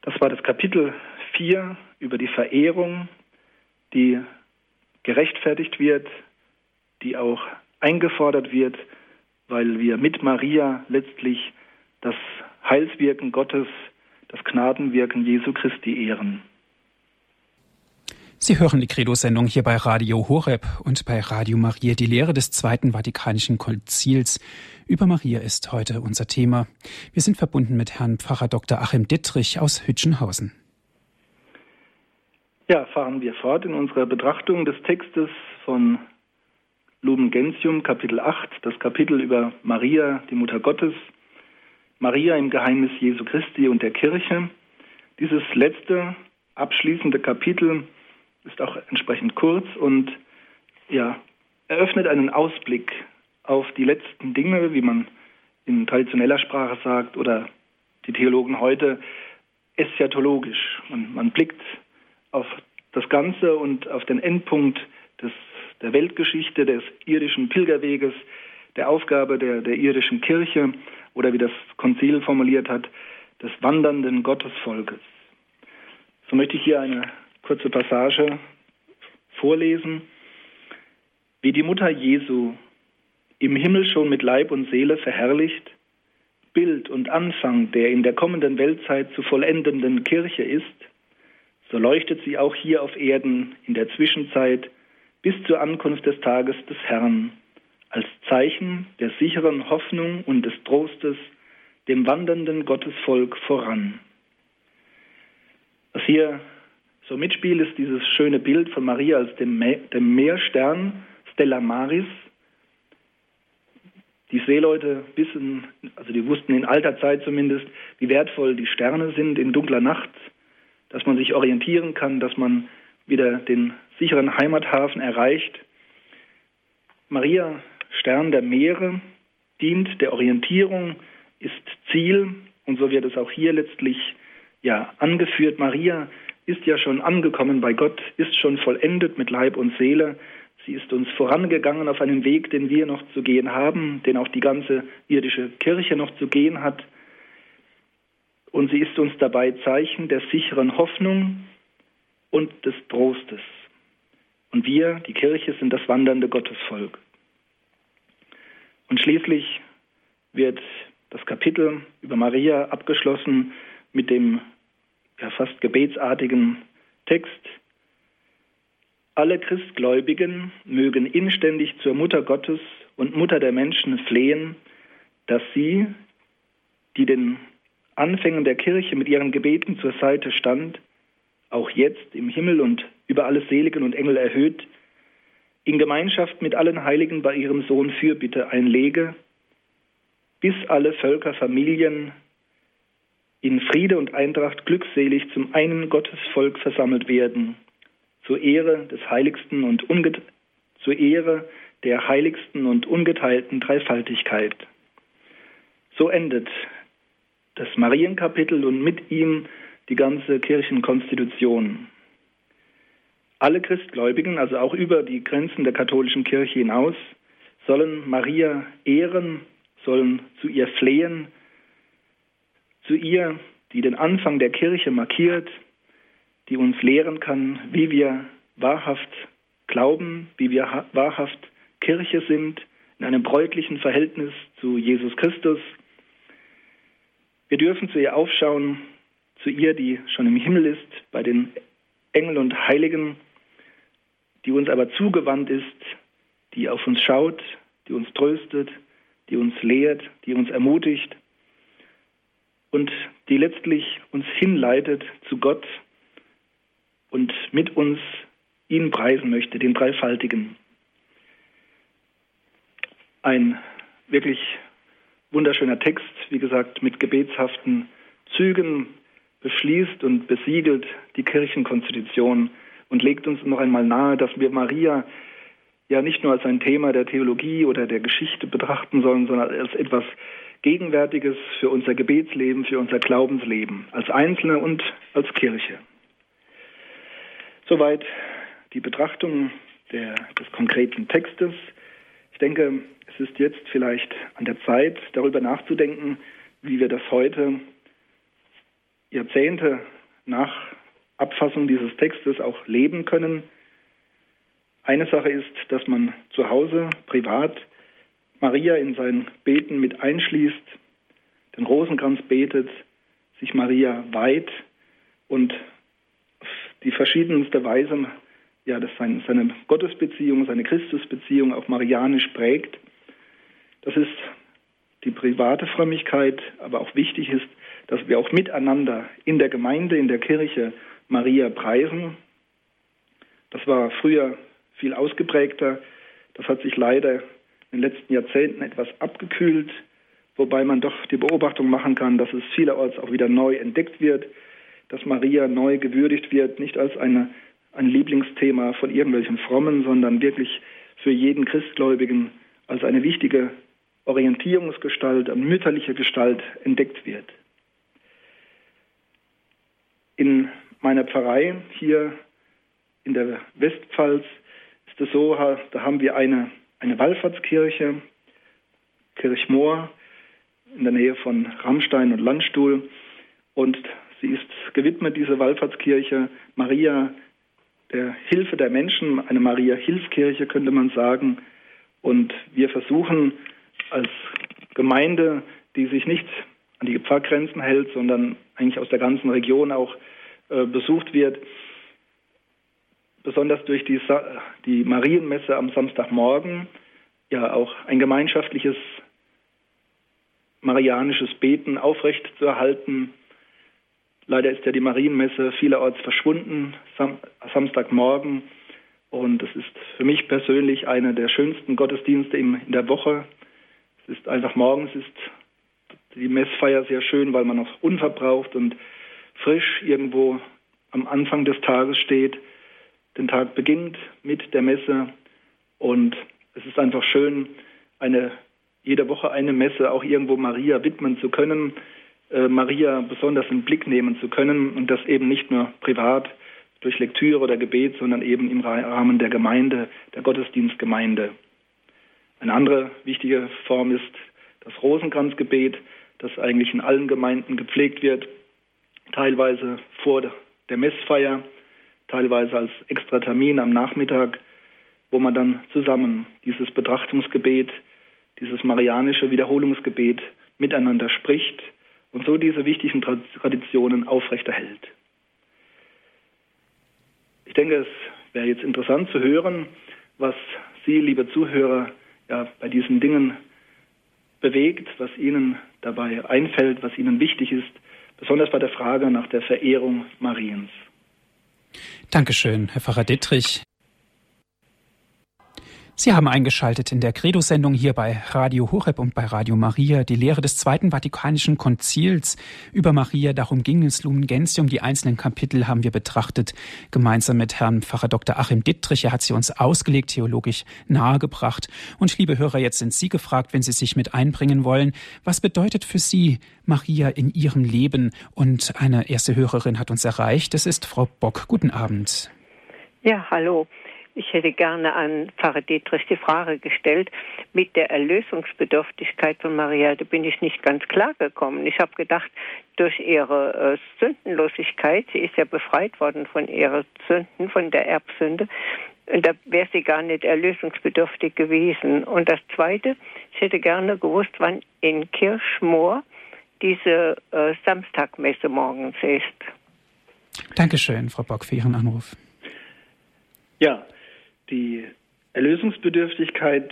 [SPEAKER 2] Das war das Kapitel 4 über die Verehrung, die gerechtfertigt wird, die auch eingefordert wird, weil wir mit Maria letztlich das Heilswirken Gottes, das Gnadenwirken Jesu Christi ehren.
[SPEAKER 1] Sie hören die Credo-Sendung hier bei Radio Horeb und bei Radio Maria. Die Lehre des Zweiten Vatikanischen Konzils über Maria ist heute unser Thema. Wir sind verbunden mit Herrn Pfarrer Dr. Achim Dittrich aus Hütchenhausen.
[SPEAKER 2] Ja, fahren wir fort in unserer Betrachtung des Textes von Lumen Gentium, Kapitel 8, das Kapitel über Maria, die Mutter Gottes, Maria im Geheimnis Jesu Christi und der Kirche. Dieses letzte, abschließende Kapitel ist auch entsprechend kurz und ja, eröffnet einen Ausblick auf die letzten Dinge, wie man in traditioneller Sprache sagt, oder die Theologen heute eschatologisch. Man, man blickt auf das Ganze und auf den Endpunkt des, der Weltgeschichte, des irdischen Pilgerweges, der Aufgabe der, der irdischen Kirche oder wie das Konzil formuliert hat, des wandernden Gottesvolkes. So möchte ich hier eine kurze Passage vorlesen. Wie die Mutter Jesu im Himmel schon mit Leib und Seele verherrlicht, Bild und Anfang der in der kommenden Weltzeit zu vollendenden Kirche ist, so leuchtet sie auch hier auf Erden in der Zwischenzeit bis zur Ankunft des Tages des Herrn als Zeichen der sicheren Hoffnung und des Trostes dem wandernden Gottesvolk voran. Was hier so mitspielt, ist dieses schöne Bild von Maria als dem, dem Meerstern Stella Maris. Die Seeleute wissen, also die wussten in alter Zeit zumindest, wie wertvoll die Sterne sind in dunkler Nacht, dass man sich orientieren kann, dass man wieder den sicheren Heimathafen erreicht. Maria, Stern der Meere, dient der Orientierung, ist Ziel und so wird es auch hier letztlich ja angeführt. Maria ist ja schon angekommen bei Gott, ist schon vollendet mit Leib und Seele. Sie ist uns vorangegangen auf einem Weg, den wir noch zu gehen haben, den auch die ganze irdische Kirche noch zu gehen hat. Und sie ist uns dabei Zeichen der sicheren Hoffnung und des Trostes. Und wir, die Kirche, sind das wandernde Gottesvolk. Und schließlich wird das Kapitel über Maria abgeschlossen mit dem ja, fast gebetsartigen Text. Alle Christgläubigen mögen inständig zur Mutter Gottes und Mutter der Menschen flehen, dass sie, die den Anfängen der Kirche mit ihren Gebeten zur Seite stand, auch jetzt im Himmel und über alle Seligen und Engel erhöht, in Gemeinschaft mit allen Heiligen bei ihrem Sohn Fürbitte einlege, bis alle Völker, Familien in Friede und Eintracht glückselig zum einen Gottesvolk versammelt werden, zur Ehre des heiligsten und zur Ehre der heiligsten und ungeteilten Dreifaltigkeit. So endet das Marienkapitel und mit ihm die ganze Kirchenkonstitution. Alle Christgläubigen, also auch über die Grenzen der katholischen Kirche hinaus, sollen Maria ehren, sollen zu ihr flehen, zu ihr, die den Anfang der Kirche markiert, die uns lehren kann, wie wir wahrhaft glauben, wie wir wahrhaft Kirche sind, in einem bräutlichen Verhältnis zu Jesus Christus. Wir dürfen zu ihr aufschauen, zu ihr, die schon im Himmel ist, bei den Engeln und Heiligen, die uns aber zugewandt ist, die auf uns schaut, die uns tröstet, die uns lehrt, die uns ermutigt und die letztlich uns hinleitet zu Gott und mit uns ihn preisen möchte, den Dreifaltigen. Ein wirklich wunderschöner Text, wie gesagt, mit gebetshaften Zügen beschließt und besiegelt die Kirchenkonstitution und legt uns noch einmal nahe, dass wir Maria ja nicht nur als ein Thema der Theologie oder der Geschichte betrachten sollen, sondern als etwas Gegenwärtiges für unser Gebetsleben, für unser Glaubensleben, als Einzelne und als Kirche. Soweit die Betrachtung der, des konkreten Textes. Ich denke, es ist jetzt vielleicht an der Zeit, darüber nachzudenken, wie wir das heute Jahrzehnte nach Abfassung dieses Textes auch leben können. Eine Sache ist, dass man zu Hause privat Maria in sein Beten mit einschließt, den Rosenkranz betet, sich Maria weiht und auf die verschiedenste Weise ja, das seine, seine Gottesbeziehung, seine Christusbeziehung auch marianisch prägt. Das ist die private Frömmigkeit, aber auch wichtig ist, dass wir auch miteinander in der Gemeinde, in der Kirche Maria preisen. Das war früher viel ausgeprägter. Das hat sich leider in den letzten Jahrzehnten etwas abgekühlt, wobei man doch die Beobachtung machen kann, dass es vielerorts auch wieder neu entdeckt wird, dass Maria neu gewürdigt wird, nicht als eine, ein Lieblingsthema von irgendwelchen Frommen, sondern wirklich für jeden Christgläubigen als eine wichtige Orientierungsgestalt, eine mütterliche Gestalt entdeckt wird. In meiner Pfarrei hier in der Westpfalz ist es so, da haben wir eine, eine Wallfahrtskirche, Kirchmoor, in der Nähe von Rammstein und Landstuhl. Und sie ist gewidmet, diese Wallfahrtskirche, Maria, der Hilfe der Menschen, eine Maria-Hilfskirche könnte man sagen. Und wir versuchen als Gemeinde, die sich nicht die Pfarrgrenzen hält, sondern eigentlich aus der ganzen Region auch äh, besucht wird, besonders durch die, die Marienmesse am Samstagmorgen, ja auch ein gemeinschaftliches marianisches Beten aufrecht zu erhalten. Leider ist ja die Marienmesse vielerorts verschwunden, Sam Samstagmorgen. Und es ist für mich persönlich einer der schönsten Gottesdienste in der Woche. Es ist einfach morgens ist die Messfeier sehr schön, weil man noch unverbraucht und frisch irgendwo am Anfang des Tages steht. Den Tag beginnt mit der Messe und es ist einfach schön, eine jede Woche eine Messe auch irgendwo Maria widmen zu können, äh, Maria besonders in den Blick nehmen zu können und das eben nicht nur privat durch Lektüre oder Gebet, sondern eben im Rahmen der Gemeinde, der Gottesdienstgemeinde. Eine andere wichtige Form ist das Rosenkranzgebet, das eigentlich in allen Gemeinden gepflegt wird, teilweise vor der Messfeier, teilweise als extra Termin am Nachmittag, wo man dann zusammen dieses Betrachtungsgebet, dieses marianische Wiederholungsgebet miteinander spricht und so diese wichtigen Traditionen aufrechterhält. Ich denke, es wäre jetzt interessant zu hören, was Sie, liebe Zuhörer, ja, bei diesen Dingen bewegt, was Ihnen dabei einfällt, was Ihnen wichtig ist, besonders bei der Frage nach der Verehrung Mariens.
[SPEAKER 1] Dankeschön, Herr Pfarrer Dittrich. Sie haben eingeschaltet in der Credo-Sendung hier bei Radio Horeb und bei Radio Maria die Lehre des Zweiten Vatikanischen Konzils über Maria. Darum ging es Lumen Gentium. Die einzelnen Kapitel haben wir betrachtet, gemeinsam mit Herrn Pfarrer Dr. Achim Dittrich. Er hat sie uns ausgelegt, theologisch nahegebracht. Und liebe Hörer, jetzt sind Sie gefragt, wenn Sie sich mit einbringen wollen. Was bedeutet für Sie Maria in Ihrem Leben? Und eine erste Hörerin hat uns erreicht. Das ist Frau Bock. Guten Abend.
[SPEAKER 3] Ja, hallo. Ich hätte gerne an Pfarrer Dietrich die Frage gestellt, mit der Erlösungsbedürftigkeit von Maria, da bin ich nicht ganz klar gekommen. Ich habe gedacht, durch ihre äh, Sündenlosigkeit, sie ist ja befreit worden von ihren Sünden, von der Erbsünde, und da wäre sie gar nicht erlösungsbedürftig gewesen. Und das Zweite, ich hätte gerne gewusst, wann in Kirchmoor diese äh, Samstagmesse morgens ist.
[SPEAKER 1] Dankeschön, Frau Bock, für Ihren Anruf.
[SPEAKER 2] Ja, die Erlösungsbedürftigkeit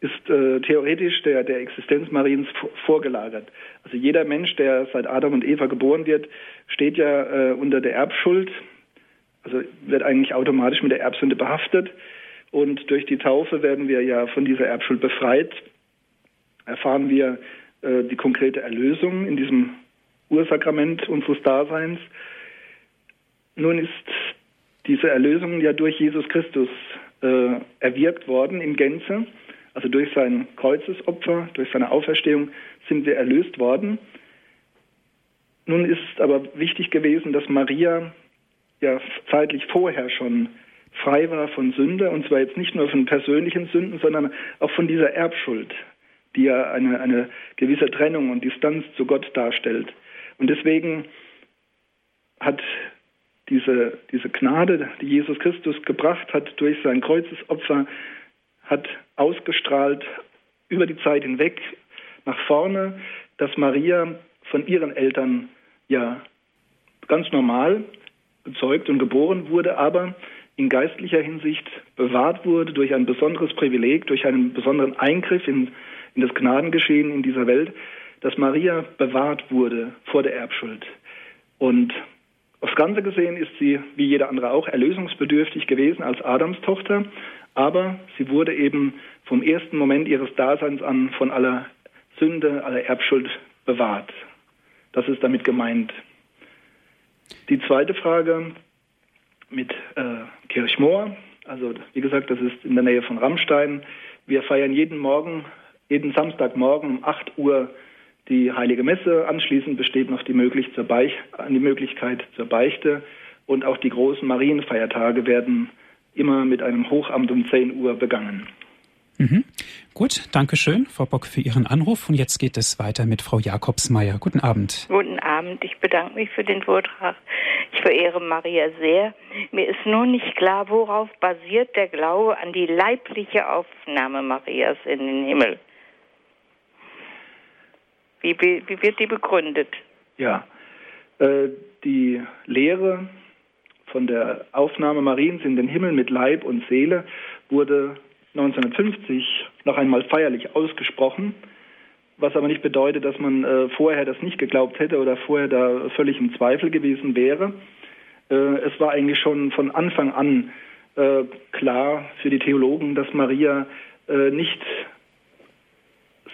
[SPEAKER 2] ist äh, theoretisch der, der Existenz Mariens vorgelagert. Also jeder Mensch, der seit Adam und Eva geboren wird, steht ja äh, unter der Erbschuld also wird eigentlich automatisch mit der Erbsünde behaftet. Und durch die Taufe werden wir ja von dieser Erbschuld befreit. Erfahren wir äh, die konkrete Erlösung in diesem Ursakrament unseres Daseins. Nun ist diese Erlösung ja durch Jesus Christus äh, erwirkt worden in Gänze. Also durch sein Kreuzesopfer, durch seine Auferstehung sind wir erlöst worden. Nun ist aber wichtig gewesen, dass Maria ja zeitlich vorher schon frei war von Sünde, und zwar jetzt nicht nur von persönlichen Sünden, sondern auch von dieser Erbschuld, die ja eine, eine gewisse Trennung und Distanz zu Gott darstellt. Und deswegen hat diese, diese Gnade, die Jesus Christus gebracht hat durch sein Kreuzesopfer, hat ausgestrahlt über die Zeit hinweg nach vorne, dass Maria von ihren Eltern ja ganz normal gezeugt und geboren wurde, aber in geistlicher Hinsicht bewahrt wurde durch ein besonderes Privileg, durch einen besonderen Eingriff in, in das Gnadengeschehen in dieser Welt, dass Maria bewahrt wurde vor der Erbschuld. Und aufs Ganze gesehen ist sie, wie jeder andere auch, erlösungsbedürftig gewesen als Adams Tochter, aber sie wurde eben vom ersten Moment ihres Daseins an von aller Sünde, aller Erbschuld bewahrt. Das ist damit gemeint. Die zweite Frage mit äh, Kirchmoor, also wie gesagt, das ist in der Nähe von Rammstein. Wir feiern jeden Morgen, jeden Samstagmorgen um 8 Uhr die Heilige Messe. Anschließend besteht noch die, möglich zur Beich die Möglichkeit zur Beichte und auch die großen Marienfeiertage werden immer mit einem Hochamt um 10 Uhr begangen.
[SPEAKER 1] Mhm. Gut, danke schön, Frau Bock, für Ihren Anruf. Und jetzt geht es weiter mit Frau Jakobsmeier. Guten Abend.
[SPEAKER 4] Guten Abend. Ich bedanke mich für den Vortrag. Ich verehre Maria sehr. Mir ist nur nicht klar, worauf basiert der Glaube an die leibliche Aufnahme Marias in den Himmel. Wie, wie wird die begründet?
[SPEAKER 2] Ja, äh, die Lehre von der Aufnahme Mariens in den Himmel mit Leib und Seele wurde 1950 noch einmal feierlich ausgesprochen, was aber nicht bedeutet, dass man äh, vorher das nicht geglaubt hätte oder vorher da völlig im Zweifel gewesen wäre. Äh, es war eigentlich schon von Anfang an äh, klar für die Theologen, dass Maria äh, nicht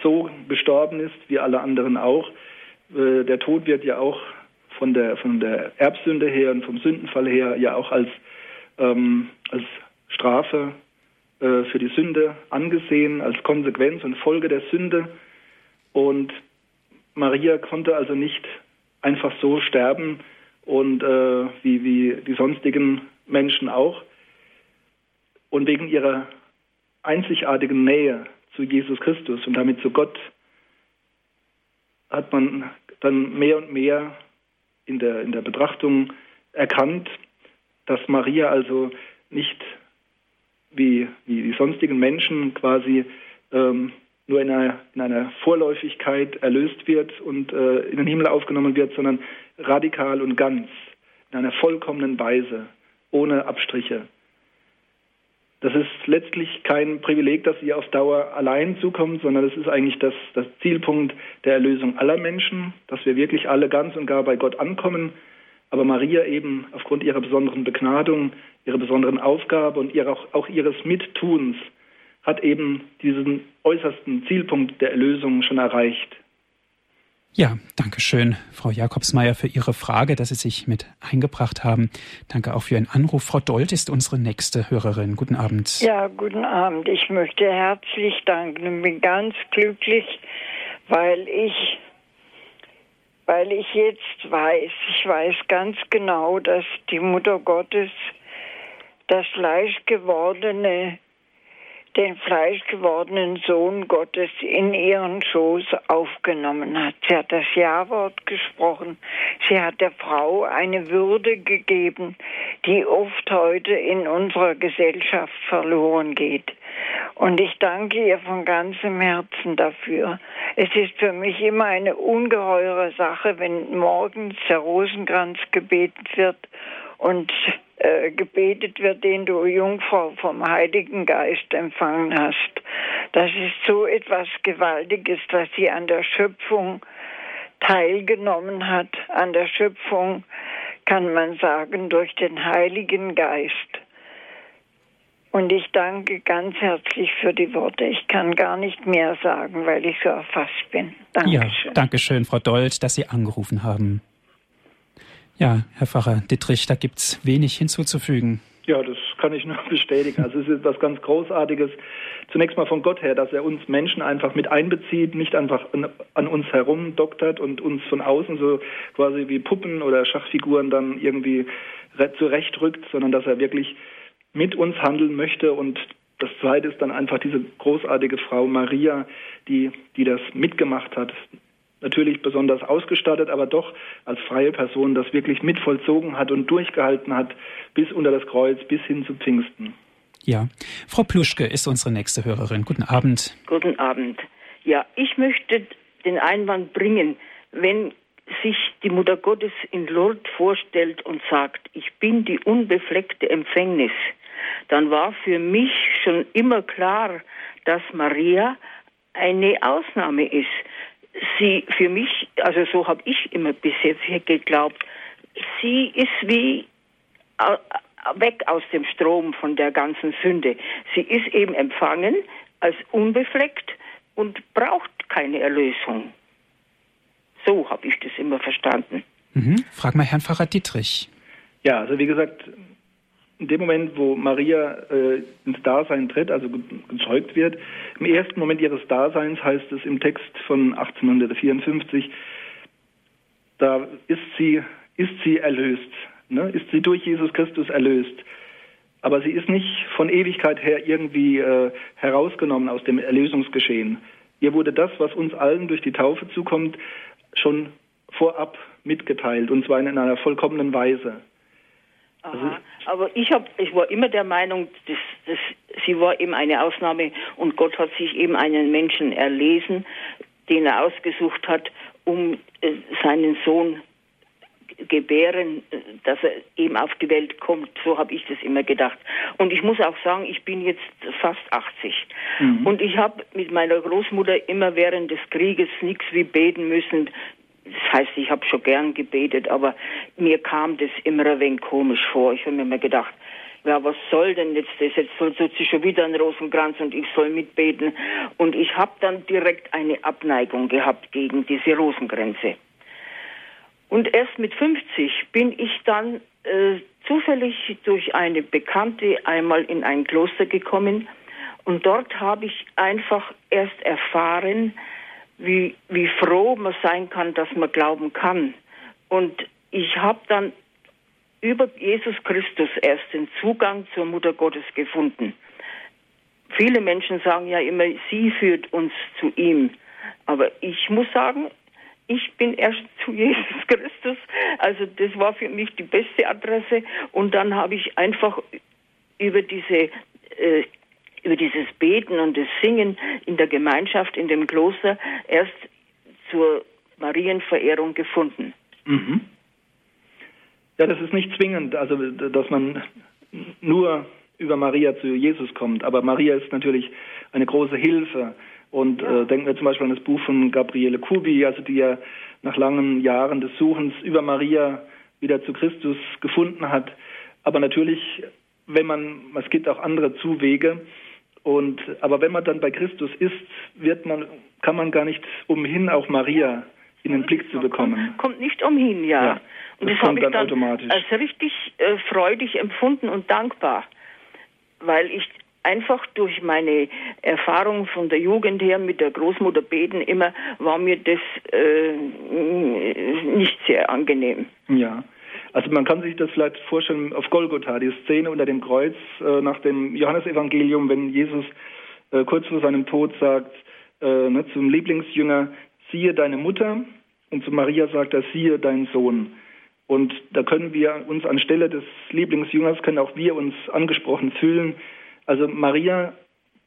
[SPEAKER 2] so gestorben ist wie alle anderen auch. Äh, der Tod wird ja auch von der, von der Erbsünde her und vom Sündenfall her ja auch als, ähm, als Strafe äh, für die Sünde angesehen, als Konsequenz und Folge der Sünde. Und Maria konnte also nicht einfach so sterben und äh, wie, wie die sonstigen Menschen auch. Und wegen ihrer einzigartigen Nähe zu Jesus Christus und damit zu Gott hat man dann mehr und mehr in der, in der Betrachtung erkannt, dass Maria also nicht wie, wie die sonstigen Menschen quasi ähm, nur in einer, in einer Vorläufigkeit erlöst wird und äh, in den Himmel aufgenommen wird, sondern radikal und ganz, in einer vollkommenen Weise, ohne Abstriche. Das ist letztlich kein Privileg, das ihr auf Dauer allein zukommt, sondern es ist eigentlich das, das Zielpunkt der Erlösung aller Menschen, dass wir wirklich alle ganz und gar bei Gott ankommen aber Maria eben aufgrund ihrer besonderen Begnadung, ihrer besonderen Aufgabe und ihrer, auch, auch ihres Mittuns hat eben diesen äußersten Zielpunkt der Erlösung schon erreicht.
[SPEAKER 1] Ja, danke schön, Frau Jakobsmeier, für Ihre Frage, dass Sie sich mit eingebracht haben. Danke auch für Ihren Anruf. Frau Dold ist unsere nächste Hörerin. Guten Abend.
[SPEAKER 5] Ja, guten Abend. Ich möchte herzlich danken und bin ganz glücklich, weil ich weil ich jetzt weiß, ich weiß ganz genau, dass die Mutter Gottes das Fleischgewordene, den fleischgewordenen Sohn Gottes in ihren Schoß aufgenommen hat. Sie hat das Ja-Wort gesprochen. Sie hat der Frau eine Würde gegeben, die oft heute in unserer Gesellschaft verloren geht. Und ich danke ihr von ganzem Herzen dafür. Es ist für mich immer eine ungeheure Sache, wenn morgens der Rosenkranz gebetet wird und äh, gebetet wird, den du Jungfrau vom Heiligen Geist empfangen hast. Das ist so etwas Gewaltiges, dass sie an der Schöpfung teilgenommen hat, an der Schöpfung kann man sagen, durch den Heiligen Geist. Und ich danke ganz herzlich für die Worte. Ich kann gar nicht mehr sagen, weil ich so erfasst bin.
[SPEAKER 1] Dankeschön. Ja, danke schön, Frau Dold, dass Sie angerufen haben. Ja, Herr Pfarrer Dittrich, da gibt es wenig hinzuzufügen.
[SPEAKER 2] Ja, das kann ich nur [LAUGHS] bestätigen. Also es ist etwas ganz Großartiges. Zunächst mal von Gott her, dass er uns Menschen einfach mit einbezieht, nicht einfach an, an uns herum doktert und uns von außen so quasi wie Puppen oder Schachfiguren dann irgendwie zurechtrückt, sondern dass er wirklich mit uns handeln möchte und das zweite ist dann einfach diese großartige Frau Maria, die, die das mitgemacht hat. Natürlich besonders ausgestattet, aber doch als freie Person das wirklich mit vollzogen hat und durchgehalten hat bis unter das Kreuz, bis hin zu Pfingsten.
[SPEAKER 1] Ja, Frau Pluschke ist unsere nächste Hörerin. Guten Abend.
[SPEAKER 6] Guten Abend. Ja, ich möchte den Einwand bringen, wenn sich die Mutter Gottes in Lourdes vorstellt und sagt, ich bin die unbefleckte Empfängnis, dann war für mich schon immer klar, dass Maria eine Ausnahme ist. Sie für mich, also so habe ich immer bis jetzt geglaubt, sie ist wie weg aus dem Strom von der ganzen Sünde. Sie ist eben empfangen als unbefleckt und braucht keine Erlösung. So habe ich das immer verstanden.
[SPEAKER 1] Mhm. Frag mal Herrn Pfarrer Dietrich.
[SPEAKER 2] Ja, also wie gesagt, in dem Moment, wo Maria äh, ins Dasein tritt, also gezeugt wird, im ersten Moment ihres Daseins heißt es im Text von 1854, da ist sie, ist sie erlöst, ne? ist sie durch Jesus Christus erlöst. Aber sie ist nicht von Ewigkeit her irgendwie äh, herausgenommen aus dem Erlösungsgeschehen. Ihr wurde das, was uns allen durch die Taufe zukommt, schon vorab mitgeteilt, und zwar in einer vollkommenen Weise.
[SPEAKER 6] Aha. Aber ich hab, ich war immer der Meinung, dass, dass sie war eben eine Ausnahme und Gott hat sich eben einen Menschen erlesen, den er ausgesucht hat, um äh, seinen Sohn gebären, äh, dass er eben auf die Welt kommt. So habe ich das immer gedacht. Und ich muss auch sagen, ich bin jetzt fast 80. Mhm. Und ich habe mit meiner Großmutter immer während des Krieges nichts wie beten müssen. Das heißt, ich habe schon gern gebetet, aber mir kam das immer ein wenig komisch vor. Ich habe mir immer gedacht, ja, was soll denn jetzt das? Jetzt soll sie schon wieder ein Rosenkranz und ich soll mitbeten. Und ich habe dann direkt eine Abneigung gehabt gegen diese Rosenkränze. Und erst mit 50 bin ich dann äh, zufällig durch eine Bekannte einmal in ein Kloster gekommen und dort habe ich einfach erst erfahren, wie, wie froh man sein kann, dass man glauben kann. Und ich habe dann über Jesus Christus erst den Zugang zur Mutter Gottes gefunden. Viele Menschen sagen ja immer, sie führt uns zu ihm. Aber ich muss sagen, ich bin erst [LAUGHS] zu Jesus Christus. Also das war für mich die beste Adresse. Und dann habe ich einfach über diese äh, über dieses Beten und das Singen in der Gemeinschaft, in dem Kloster, erst zur Marienverehrung gefunden. Mhm.
[SPEAKER 2] Ja, das ist nicht zwingend, also dass man nur über Maria zu Jesus kommt. Aber Maria ist natürlich eine große Hilfe. Und ja. äh, denken wir zum Beispiel an das Buch von Gabriele Kubi, also die ja nach langen Jahren des Suchens über Maria wieder zu Christus gefunden hat. Aber natürlich, wenn man, es gibt auch andere Zuwege, und, aber wenn man dann bei Christus ist, wird man, kann man gar nicht umhin, auch Maria in den Blick zu bekommen.
[SPEAKER 6] Kommt nicht umhin, ja. ja und das, das habe ich dann, automatisch. als richtig äh, freudig empfunden und dankbar, weil ich einfach durch meine Erfahrung von der Jugend her mit der Großmutter beten immer war mir das äh, nicht sehr angenehm.
[SPEAKER 2] Ja. Also man kann sich das vielleicht vorstellen auf Golgotha, die Szene unter dem Kreuz äh, nach dem Johannesevangelium, wenn Jesus äh, kurz vor seinem Tod sagt äh, ne, zum Lieblingsjünger, siehe deine Mutter und zu Maria sagt er, siehe deinen Sohn. Und da können wir uns anstelle des Lieblingsjüngers, können auch wir uns angesprochen fühlen. Also Maria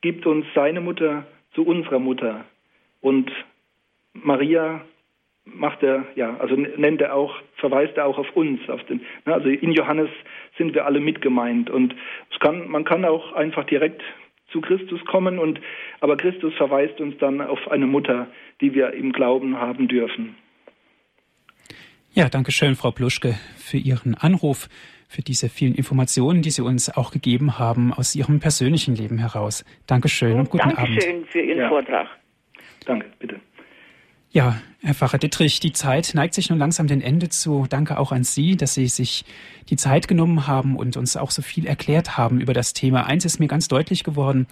[SPEAKER 2] gibt uns seine Mutter zu unserer Mutter. Und Maria macht er, ja, also nennt er auch, verweist er auch auf uns, auf den, ne, also in Johannes sind wir alle mitgemeint und es kann, man kann auch einfach direkt zu Christus kommen und, aber Christus verweist uns dann auf eine Mutter, die wir im Glauben haben dürfen.
[SPEAKER 1] Ja, danke schön, Frau Pluschke, für Ihren Anruf, für diese vielen Informationen, die Sie uns auch gegeben haben aus Ihrem persönlichen Leben heraus. Dankeschön und, und guten
[SPEAKER 6] Dankeschön
[SPEAKER 1] Abend.
[SPEAKER 6] Dankeschön für Ihren
[SPEAKER 2] ja.
[SPEAKER 6] Vortrag.
[SPEAKER 2] Danke, bitte.
[SPEAKER 1] Ja, Herr Pfarrer Dittrich, die Zeit neigt sich nun langsam dem Ende zu. Danke auch an Sie, dass Sie sich die Zeit genommen haben und uns auch so viel erklärt haben über das Thema. Eins ist mir ganz deutlich geworden,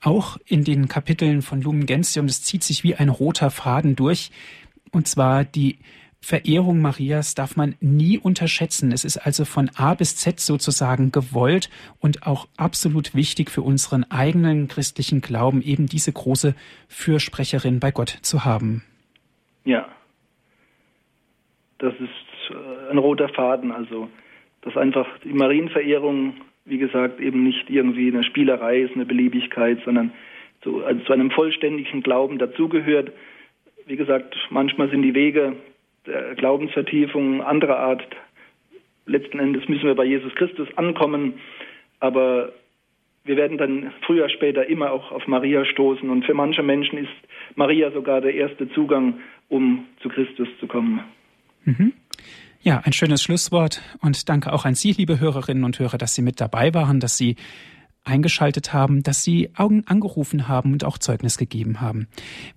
[SPEAKER 1] auch in den Kapiteln von Lumen Gentium, das zieht sich wie ein roter Faden durch, und zwar die Verehrung Marias darf man nie unterschätzen. Es ist also von A bis Z sozusagen gewollt und auch absolut wichtig für unseren eigenen christlichen Glauben, eben diese große Fürsprecherin bei Gott zu haben.
[SPEAKER 2] Ja, das ist äh, ein roter Faden, also dass einfach die Marienverehrung, wie gesagt, eben nicht irgendwie eine Spielerei ist, eine Beliebigkeit, sondern zu, also zu einem vollständigen Glauben dazugehört. Wie gesagt, manchmal sind die Wege der Glaubensvertiefung anderer Art. Letzten Endes müssen wir bei Jesus Christus ankommen, aber wir werden dann früher, später immer auch auf Maria stoßen. Und für manche Menschen ist Maria sogar der erste Zugang, um zu Christus zu kommen.
[SPEAKER 1] Mhm. Ja, ein schönes Schlusswort und danke auch an Sie, liebe Hörerinnen und Hörer, dass Sie mit dabei waren, dass Sie eingeschaltet haben, dass Sie Augen angerufen haben und auch Zeugnis gegeben haben.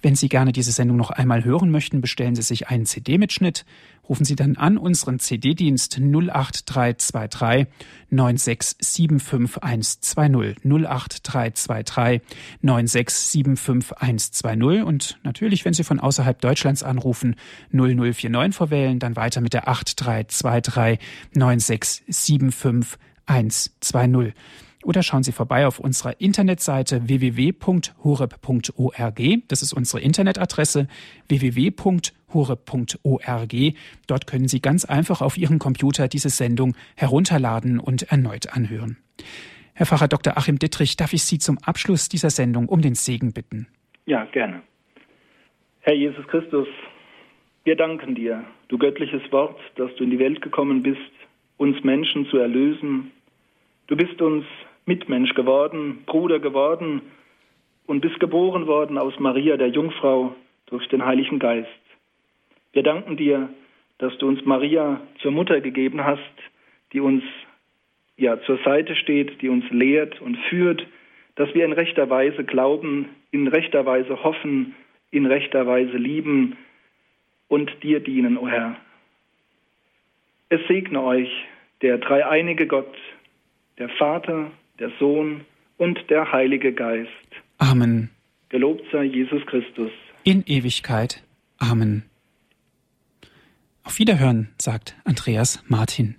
[SPEAKER 1] Wenn Sie gerne diese Sendung noch einmal hören möchten, bestellen Sie sich einen CD-Mitschnitt. Rufen Sie dann an unseren CD-Dienst 08323 9675120 08323 9675120 und natürlich, wenn Sie von außerhalb Deutschlands anrufen, 0049 verwählen, dann weiter mit der 8323 9675120 oder schauen Sie vorbei auf unserer Internetseite www.horeb.org. Das ist unsere Internetadresse www.horeb.org. Dort können Sie ganz einfach auf Ihrem Computer diese Sendung herunterladen und erneut anhören. Herr Pfarrer Dr. Achim Dittrich, darf ich Sie zum Abschluss dieser Sendung um den Segen bitten?
[SPEAKER 2] Ja, gerne. Herr Jesus Christus, wir danken dir, du göttliches Wort, dass du in die Welt gekommen bist, uns Menschen zu erlösen. Du bist uns Mitmensch geworden, Bruder geworden und bist geboren worden aus Maria, der Jungfrau, durch den Heiligen Geist. Wir danken dir, dass du uns Maria zur Mutter gegeben hast, die uns ja zur Seite steht, die uns lehrt und führt, dass wir in rechter Weise glauben, in rechter Weise hoffen, in rechter Weise lieben und dir dienen, o oh Herr. Es segne euch der dreieinige Gott, der Vater, der Sohn und der Heilige Geist.
[SPEAKER 1] Amen.
[SPEAKER 2] Gelobt sei Jesus Christus.
[SPEAKER 1] In Ewigkeit. Amen. Auf Wiederhören, sagt Andreas Martin.